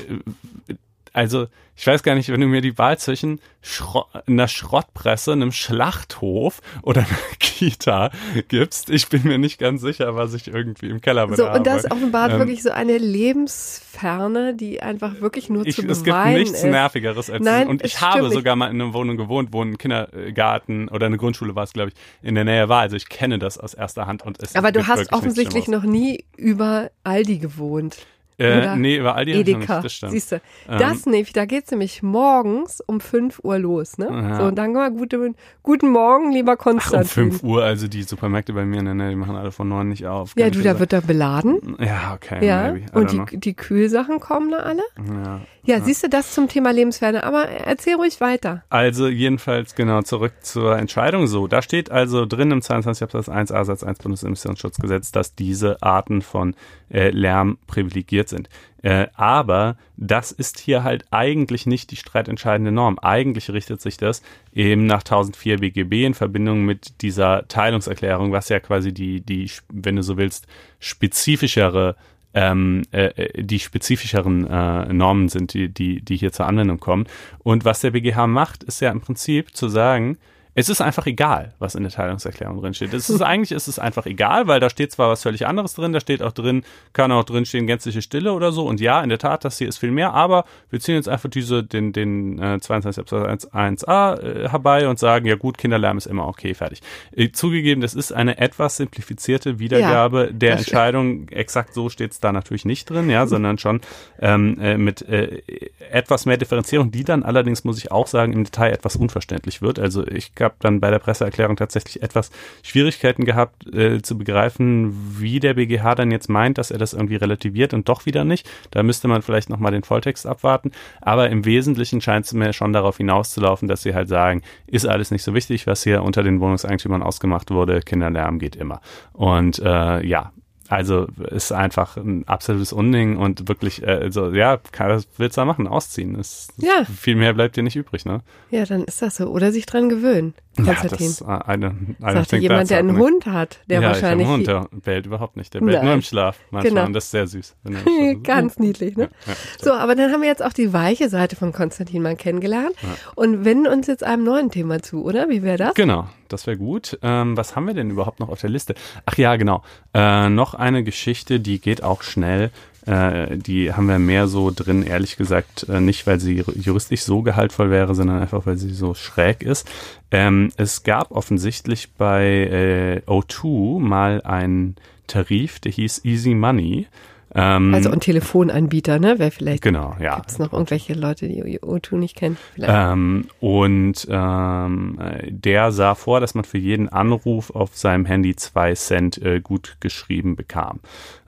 also ich weiß gar nicht, wenn du mir die Wahl zwischen Schro einer Schrottpresse, einem Schlachthof oder einer Kita gibst, ich bin mir nicht ganz sicher, was ich irgendwie im Keller So, bedarf. und das offenbart Ähm, wirklich so eine Lebensferne, die einfach wirklich nur ich, zu es gibt nichts ist. nervigeres als Nein, und ich habe sogar mal in einer Wohnung gewohnt, wo ein Kindergarten oder eine Grundschule war es, glaube ich, in der Nähe war. Also ich kenne das aus erster Hand und es Aber du hast Schlimmeres. noch nie über Aldi gewohnt. Äh, nee, über noch Edeka. nicht, das. Siehst du, Ähm, das nämlich, da geht's nämlich morgens um 5 Uhr los, ne? Ja. So, und dann mal gute, guten Morgen, lieber Ach, um Konstantin. 5 Uhr, also die Supermärkte bei mir in der Nähe, die machen alle von 9 nicht auf. ja, du, da dir wird da beladen. Ja, okay, Ja, und die, die Kühlsachen kommen da alle. know. Ja. Ja, siehst du, das zum Thema Lebensferne. Aber erzähl ruhig weiter. Also jedenfalls genau zurück zur Entscheidung so. Da steht also drin im 22 Absatz 1a Satz 1 Bundesemissionsschutzgesetz, dass diese Arten von äh, Lärm privilegiert sind. Äh, aber das ist hier halt eigentlich nicht die streitentscheidende Norm. Eigentlich richtet sich das eben nach 1004 BGB in Verbindung mit dieser Teilungserklärung, was ja quasi die, die, wenn du so willst, spezifischere ähm, äh, die spezifischeren äh, Normen sind, die, die, die hier zur Anwendung kommen. Und was der BGH macht, ist ja im Prinzip zu sagen, es ist einfach egal, was in der Teilungserklärung drin steht. Es ist eigentlich ist es einfach egal, weil da steht zwar was völlig anderes drin, da steht auch drin, kann auch drin stehen gänzliche Stille oder so. Und ja, in der Tat, das hier ist viel mehr, aber wir ziehen jetzt einfach diese den den äh, 22 Absatz 1a äh, herbei und sagen, ja gut, Kinderlärm ist immer okay, fertig. Äh, zugegeben, das ist eine etwas simplifizierte Wiedergabe ja, der Entscheidung. Exakt so steht es da natürlich nicht drin, ja, sondern schon ähm, äh, mit äh, etwas mehr Differenzierung, die dann allerdings muss ich auch sagen im Detail etwas unverständlich wird. Also ich habe dann bei der Presseerklärung tatsächlich etwas Schwierigkeiten gehabt äh, zu begreifen, wie der BGH dann jetzt meint, dass er das irgendwie relativiert und doch wieder nicht. Da müsste man vielleicht nochmal den Volltext abwarten. Aber im Wesentlichen scheint es mir schon darauf hinauszulaufen, dass sie halt sagen, ist alles nicht so wichtig, was hier unter den Wohnungseigentümern ausgemacht wurde, Kinderlärm geht immer. Und äh, ja, also ist einfach ein absolutes Unding und wirklich, äh, also ja, was willst du da machen? Ausziehen. Das, ja. Viel mehr bleibt dir nicht übrig, ne? Ja, dann ist das so. Oder sich dran gewöhnen. Konstantin. Ja, das eine, eine Sagte jemand, der einen Hund hat, der ja, wahrscheinlich. Ich einen Hund, der bellt überhaupt nicht. Der bellt Nein. nur im Schlaf manchmal genau. und das ist sehr süß. Ganz niedlich, ne? Ja, so, aber dann haben wir jetzt auch die weiche Seite von Konstantin mal kennengelernt und wenden uns jetzt einem neuen Thema zu, oder? Wie wäre das? Genau, das wäre gut. Ähm, was haben wir denn überhaupt noch auf der Liste? Ach ja, genau. Äh, noch eine Geschichte, die geht auch schnell. Äh, die haben wir mehr so drin, ehrlich gesagt, äh, nicht, weil sie juristisch so gehaltvoll wäre, sondern einfach, weil sie so schräg ist. Ähm, es gab offensichtlich bei äh, O2 mal einen Tarif, der hieß Easy Money. Ähm, also ein Telefonanbieter, ne? Wer vielleicht. Genau, ja. Gibt es noch irgendwelche Leute, die O2 nicht kennen? Ähm, und ähm, der sah vor, dass man für jeden Anruf auf seinem Handy zwei Cent äh, gut geschrieben bekam.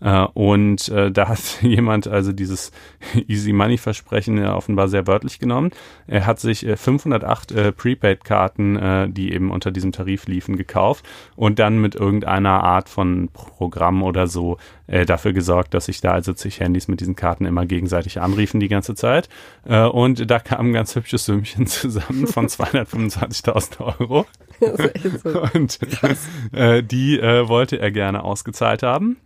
Äh, und äh, da hat jemand also dieses Easy Money Versprechen äh, offenbar sehr wörtlich genommen. Er hat sich 508 äh, Prepaid-Karten, äh, die eben unter diesem Tarif liefen, gekauft und dann mit irgendeiner Art von Programm oder so dafür gesorgt, dass sich da also zig Handys mit diesen Karten immer gegenseitig anriefen die ganze Zeit. und da kam ein ganz hübsches Sümmchen zusammen von 225.000 Euro. und die wollte er gerne ausgezahlt haben.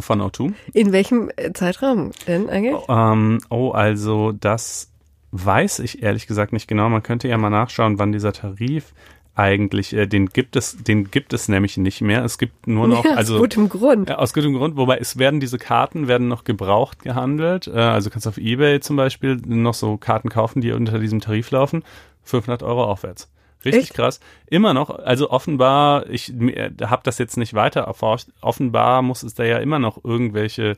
Von O2. In welchem äh, Zeitraum denn eigentlich? Oh, ähm, oh, also das weiß ich ehrlich gesagt nicht genau. Man könnte ja mal nachschauen, wann dieser Tarif eigentlich, äh, den gibt es, den gibt es nämlich nicht mehr. Es gibt nur noch, ja, also aus gutem Grund. Ja, aus gutem Grund. Wobei es werden diese Karten werden noch gebraucht gehandelt. Äh, also kannst du auf eBay zum Beispiel noch so Karten kaufen, die unter diesem Tarif laufen, 500 Euro aufwärts. Richtig Echt? krass. Immer noch, also offenbar, ich habe das jetzt nicht weiter erforscht, offenbar muss es da ja immer noch irgendwelche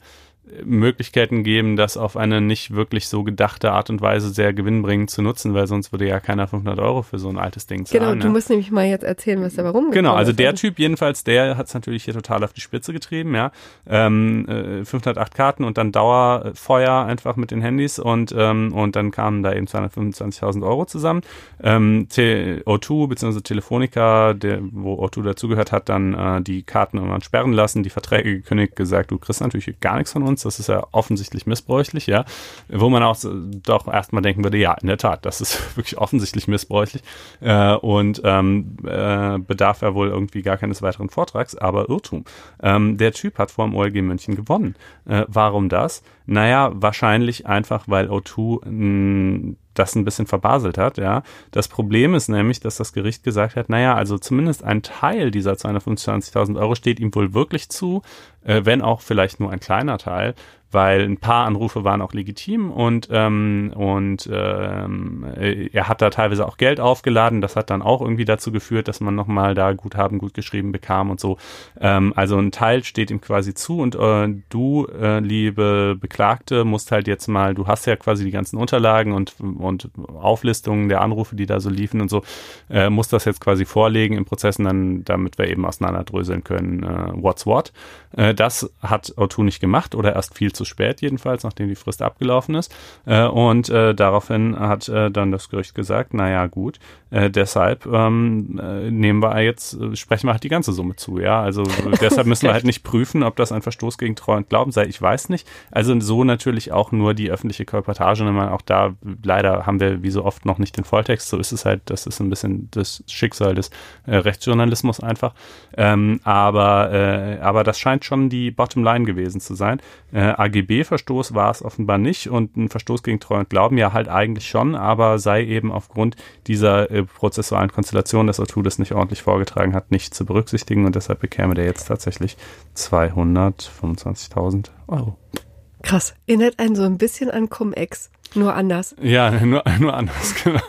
Möglichkeiten geben, das auf eine nicht wirklich so gedachte Art und Weise sehr gewinnbringend zu nutzen, weil sonst würde ja keiner 500 Euro für so ein altes Ding zahlen. Genau, du ne? musst nämlich mal jetzt erzählen, was da warum Genau, also der Typ jedenfalls, der hat es natürlich hier total auf die Spitze getrieben, ja. Ähm, äh, 508 Karten und dann Dauerfeuer einfach mit den Handys und ähm, und dann kamen da eben 225.000 Euro zusammen. Ähm, O2 bzw. Telefonica, der, wo O2 dazugehört hat, dann äh, die Karten irgendwann sperren lassen, die Verträge gekündigt, gesagt, du kriegst natürlich gar nichts von uns uns. Das ist ja offensichtlich missbräuchlich, ja. Wo man auch doch erstmal denken würde, ja, in der Tat, das ist wirklich offensichtlich missbräuchlich äh, und ähm, äh, bedarf ja wohl irgendwie gar keines weiteren Vortrags, aber Irrtum. Ähm, der Typ hat vor dem OLG München gewonnen. Äh, warum das? Naja, wahrscheinlich einfach, weil O2 mh, das ein bisschen verbaselt hat, ja. Das Problem ist nämlich, dass das Gericht gesagt hat, naja, also zumindest ein Teil dieser 225.000 Euro steht ihm wohl wirklich zu, äh, wenn auch vielleicht nur ein kleiner Teil weil ein paar Anrufe waren auch legitim und ähm, und ähm, er hat da teilweise auch Geld aufgeladen. Das hat dann auch irgendwie dazu geführt, dass man nochmal da Guthaben gut geschrieben bekam und so. Ähm, also ein Teil steht ihm quasi zu und äh, du, äh, liebe Beklagte, musst halt jetzt mal, du hast ja quasi die ganzen Unterlagen und und Auflistungen der Anrufe, die da so liefen und so, äh, musst das jetzt quasi vorlegen im Prozess, und dann, damit wir eben auseinanderdröseln können, äh, what's what. Äh, das hat O2 nicht gemacht oder erst viel zu spät jedenfalls, nachdem die Frist abgelaufen ist. Äh, und äh, daraufhin hat dann das Gericht gesagt, naja gut, deshalb ähm, äh, nehmen wir jetzt, sprechen wir halt die ganze Summe zu, ja. Also deshalb müssen wir halt nicht prüfen, ob das ein Verstoß gegen Treu und Glauben sei. Ich weiß nicht. Also so natürlich auch nur die öffentliche Kolportage. Und auch da leider haben wir wie so oft noch nicht den Volltext. So ist es halt, das ist ein bisschen das Schicksal des Rechtsjournalismus einfach. Ähm, aber, aber das scheint schon die Bottomline gewesen zu sein. Äh, AGB-Verstoß war es offenbar nicht und ein Verstoß gegen Treu und Glauben ja halt eigentlich schon, aber sei eben aufgrund dieser äh, prozessualen Konstellation, dass O'Toole das nicht ordentlich vorgetragen hat, nicht zu berücksichtigen und deshalb bekäme der jetzt tatsächlich 225.000 Euro. Krass. Erinnert einen so ein bisschen an Cum-Ex. Nur anders. Ja, nur, nur anders, genau.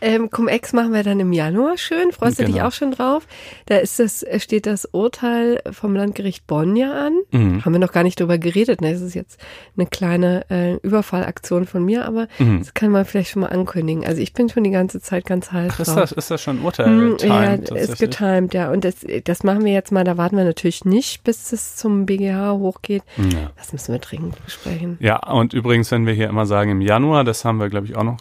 ähm, Cum-Ex machen wir dann im Januar schön. Freust genau. du dich genau. auch schon drauf? Da ist das, steht das Urteil vom Landgericht Bonn ja an. Mhm. Haben wir noch gar nicht drüber geredet. Ne? Das ist jetzt eine kleine äh, Überfallaktion von mir, aber mhm. das kann man vielleicht schon mal ankündigen. Also ich bin schon die ganze Zeit ganz heiß Ach, ist, das, ist das schon ein Urteil? Mhm, ja, ist getimed, ja. Und das, das machen wir jetzt mal. Da warten wir natürlich nicht, bis es zum BGH hochgeht. Ja. Das müssen wir dringend besprechen. Ja, und übrigens, wenn wir hier immer sagen, im Januar. Das haben wir, glaube ich, auch noch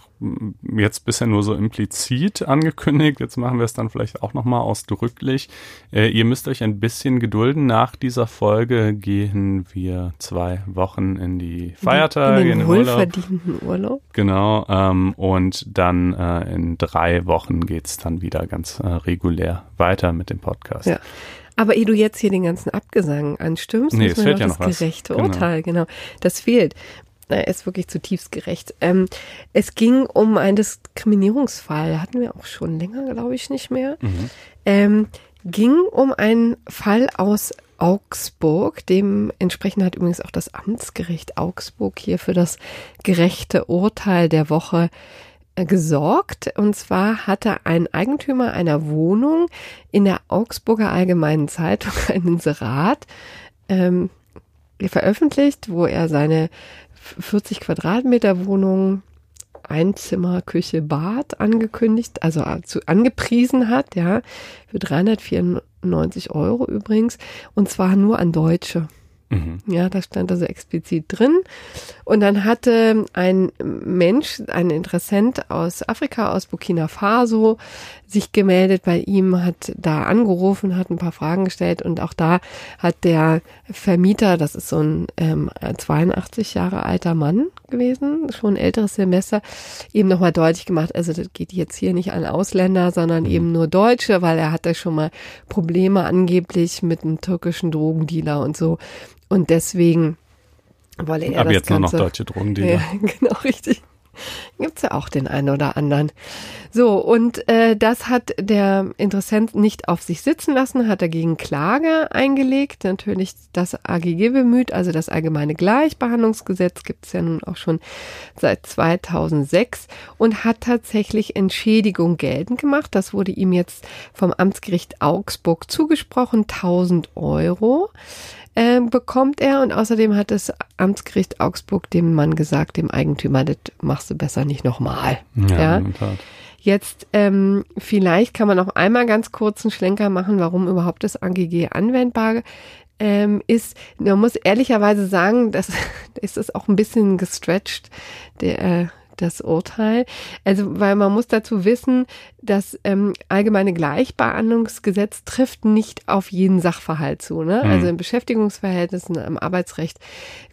jetzt bisher nur so implizit angekündigt. Jetzt machen wir es dann vielleicht auch nochmal ausdrücklich. Äh, ihr müsst euch ein bisschen gedulden. Nach dieser Folge gehen wir zwei Wochen in die Feiertage, in den, in den wohlverdienten Urlaub. Urlaub. Genau. Ähm, und dann äh, in drei Wochen geht's dann wieder ganz äh, regulär weiter mit dem Podcast. Ja. Aber ehe du jetzt hier den ganzen Abgesang anstimmst, nee, es fehlt ja noch das gerechte was. Urteil, genau. genau. Das fehlt er ist wirklich zutiefst gerecht. Ähm, es ging um einen Diskriminierungsfall, hatten wir auch schon länger, glaube ich, nicht mehr. Mhm. Ähm, ging um einen Fall aus Augsburg. Dementsprechend hat übrigens auch das Amtsgericht Augsburg hier für das gerechte Urteil der Woche äh, gesorgt. Und zwar hatte ein Eigentümer einer Wohnung in der Augsburger Allgemeinen Zeitung ein Inserat ähm, veröffentlicht, wo er seine 40 Quadratmeter Wohnung, ein Zimmer, Küche, Bad angekündigt, also angepriesen hat, ja, für 394 Euro übrigens, und zwar nur an Deutsche. Mhm. Ja, das stand also explizit drin. Und dann hatte ein Mensch, ein Interessent aus Afrika, aus Burkina Faso, sich gemeldet bei ihm, hat da angerufen, hat ein paar Fragen gestellt und auch da hat der Vermieter, das ist so ein ähm, 82 Jahre alter Mann gewesen, schon ein älteres Semester, eben nochmal deutlich gemacht, also das geht jetzt hier nicht an Ausländer, sondern mhm. eben nur Deutsche, weil er hatte schon mal Probleme angeblich mit einem türkischen Drogendealer und so. Und deswegen wolle er Aber das jetzt Ganze, nur noch deutsche Drogendealer. Ja, genau, richtig. Gibt's ja auch den einen oder anderen. So, und äh, das hat der Interessent nicht auf sich sitzen lassen, hat dagegen Klage eingelegt. Natürlich das AGG bemüht, also das Allgemeine Gleichbehandlungsgesetz gibt's ja nun auch schon seit 2006 und hat tatsächlich Entschädigung geltend gemacht. Das wurde ihm jetzt vom Amtsgericht Augsburg zugesprochen, 1000 Euro äh, bekommt er und außerdem hat das Amtsgericht Augsburg dem Mann gesagt, dem Eigentümer, das machst du besser nicht nochmal. Ja, ja? Jetzt ähm, vielleicht kann man noch einmal ganz kurz einen Schlenker machen, warum überhaupt das AGG anwendbar ähm, ist. Man muss ehrlicherweise sagen, das ist es auch ein bisschen gestretched. Der äh, das Urteil. Also, weil man muss dazu wissen, das ähm, allgemeine Gleichbehandlungsgesetz trifft nicht auf jeden Sachverhalt zu. Ne? Mhm. Also in Beschäftigungsverhältnissen, im Arbeitsrecht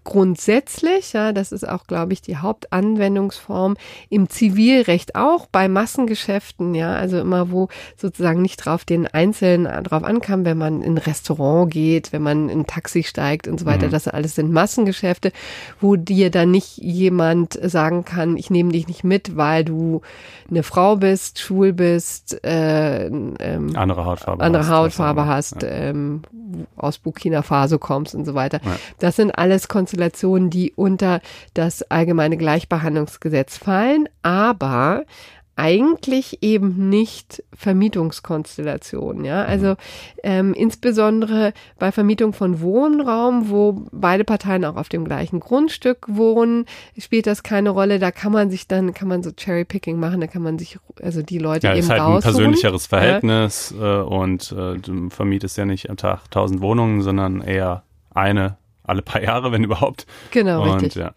grundsätzlich, ja, das ist auch, glaube ich, die Hauptanwendungsform im Zivilrecht auch bei Massengeschäften, ja, also immer wo sozusagen nicht drauf den Einzelnen drauf ankam, wenn man in ein Restaurant geht, wenn man in ein Taxi steigt und so weiter, mhm. das alles sind Massengeschäfte, wo dir dann nicht jemand sagen kann, ich nehme dich nicht mit, weil du eine Frau bist, schwul bist, äh, ähm, andere Hautfarbe andere hast, Hautfarbe hast, ja. ähm, aus Burkina Faso kommst und so weiter. Ja. Das sind alles Konstellationen, die unter das allgemeine Gleichbehandlungsgesetz fallen, aber eigentlich eben nicht Vermietungskonstellationen. Ja, also ähm, insbesondere bei Vermietung von Wohnraum, wo beide Parteien auch auf dem gleichen Grundstück wohnen, spielt das keine Rolle. Da kann man sich dann kann man so Cherry-Picking machen. Da kann man sich also die Leute ja, eben ist halt ein persönlicheres Verhältnis ja. äh, und äh, du vermietest ja nicht am Tag tausend Wohnungen, sondern eher eine alle paar Jahre, wenn überhaupt. Genau, und, richtig. Ja.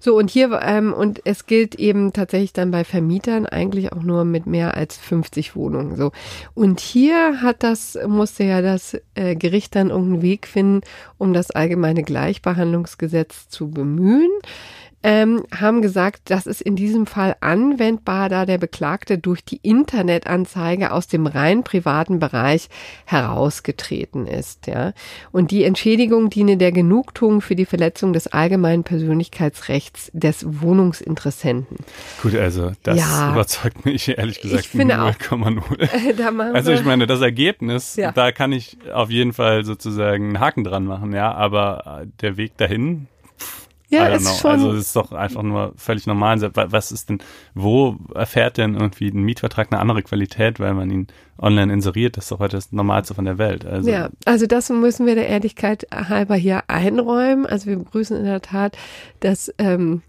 So, und hier, ähm, und es gilt eben tatsächlich dann bei Vermietern eigentlich auch nur mit mehr als 50 Wohnungen. So. Und hier hat das, musste ja das äh, Gericht dann irgendeinen Weg finden, um das allgemeine Gleichbehandlungsgesetz zu bemühen. Ähm, haben gesagt, das ist in diesem Fall anwendbar, da der Beklagte durch die Internetanzeige aus dem rein privaten Bereich herausgetreten ist. Ja. Und die Entschädigung diene der Genugtuung für die Verletzung des allgemeinen Persönlichkeitsrechts des Wohnungsinteressenten. Gut, also das ja, überzeugt mich ehrlich gesagt 0,0. also ich meine, das Ergebnis, ja. da kann ich auf jeden Fall sozusagen einen Haken dran machen, ja, aber der Weg dahin, ja, ist schon. Also es ist doch einfach nur völlig normal. Was ist denn, wo erfährt denn irgendwie ein Mietvertrag eine andere Qualität, weil man ihn online inseriert? Das ist doch heute das Normalste von der Welt. Also. Ja, also das müssen wir der Ehrlichkeit halber hier einräumen. Also wir begrüßen in der Tat, dass ähm,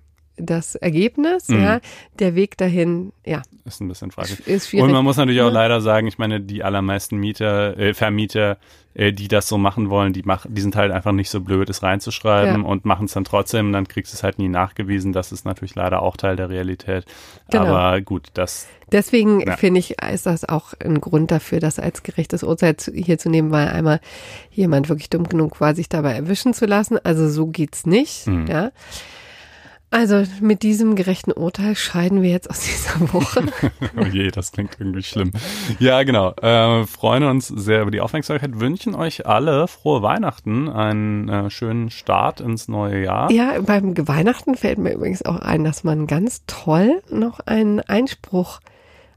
das Ergebnis, mhm. ja, der Weg dahin, ja. Ist ein bisschen fraglich. Ist schwierig. Und man muss natürlich auch leider sagen, ich meine, die allermeisten Mieter, äh, Vermieter, äh, die das so machen wollen, die machen, die sind halt einfach nicht so blöd, es reinzuschreiben ja. und machen es dann trotzdem. Dann kriegst du es halt nie nachgewiesen. Das ist natürlich leider auch Teil der Realität. Genau. Aber gut, das. Deswegen ja. finde ich, ist das auch ein Grund dafür, das als gerechtes Urteil hier zu nehmen, weil einmal jemand wirklich dumm genug war, sich dabei erwischen zu lassen. Also so geht's nicht, mhm. ja. Also mit diesem gerechten Urteil scheiden wir jetzt aus dieser Woche. oh je, das klingt irgendwie schlimm. Ja, genau. Äh, freuen uns sehr über die Aufmerksamkeit. Wünschen euch alle frohe Weihnachten, einen äh, schönen Start ins neue Jahr. Ja, beim Weihnachten fällt mir übrigens auch ein, dass man ganz toll noch einen Einspruch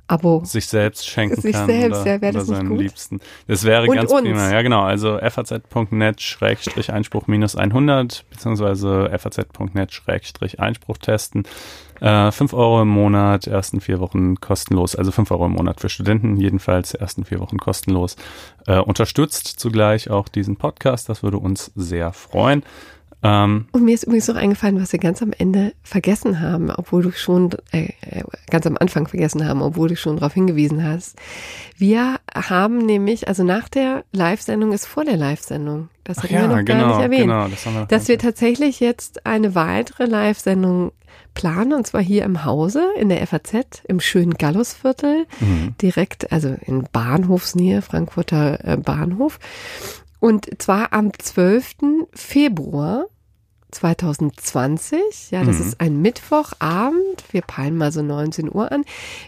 Abo sich selbst schenken sich kann selbst, oder, ja, wäre das oder seinen gut? Liebsten. Das wäre Und ganz uns. prima. Ja, genau. Also faz.net Schrägstrich Einspruch minus 100 beziehungsweise faz.net Schrägstrich Einspruch testen. Äh, 5 Euro im Monat, ersten vier Wochen kostenlos. Also 5 Euro im Monat für Studenten, jedenfalls ersten vier Wochen kostenlos. Äh, unterstützt zugleich auch diesen Podcast. Das würde uns sehr freuen. Ähm, Und mir ist übrigens noch eingefallen, was wir ganz am Ende vergessen haben, obwohl du schon, äh, äh, ganz am Anfang vergessen haben, obwohl du schon darauf hingewiesen hast. Wir haben nämlich, also nach der Live-Sendung ist vor der Live-Sendung. Das hatten ja, wir noch genau, gar nicht erwähnt. Genau, das haben wir dass wir tatsächlich jetzt eine weitere Live-Sendung planen, und zwar hier im Hause, in der FAZ, im schönen Gallusviertel, Mhm. direkt, also in Bahnhofsnähe, Frankfurter äh, Bahnhof. Und zwar am 12. Februar 2020. Ja, das Mhm. ist ein Mittwochabend. Wir peilen mal so 19 Uhr an.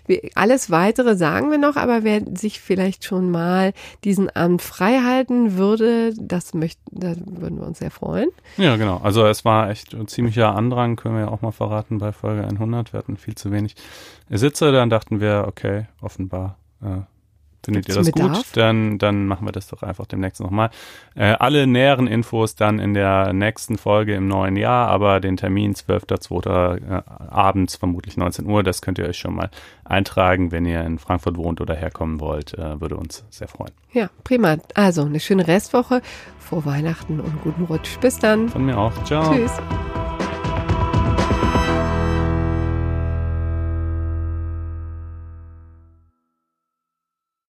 Wir, alles weitere sagen wir noch, aber wer sich vielleicht schon mal diesen Abend frei halten würde, das möchten, da würden wir uns sehr freuen. Ja, genau. Also es war echt ein ziemlicher Andrang, können wir ja auch mal verraten bei Folge 100. Wir hatten viel zu wenig Sitze, dann dachten wir, okay, offenbar äh, findet Gibt's ihr das Bedarf? gut, dann, dann machen wir das doch einfach demnächst nochmal. Äh, alle näheren Infos dann in der nächsten Folge im neuen Jahr, aber den Termin 12.02. Äh, abends, vermutlich 19 Uhr, das könnt ihr euch schon mal eintragen, wenn ihr in Frankfurt wohnt oder herkommen wollt, äh, würde uns sehr freuen. Ja, prima. Also eine schöne Restwoche, vor Weihnachten und guten Rutsch. Bis dann. Von mir auch. Ciao. Tschüss.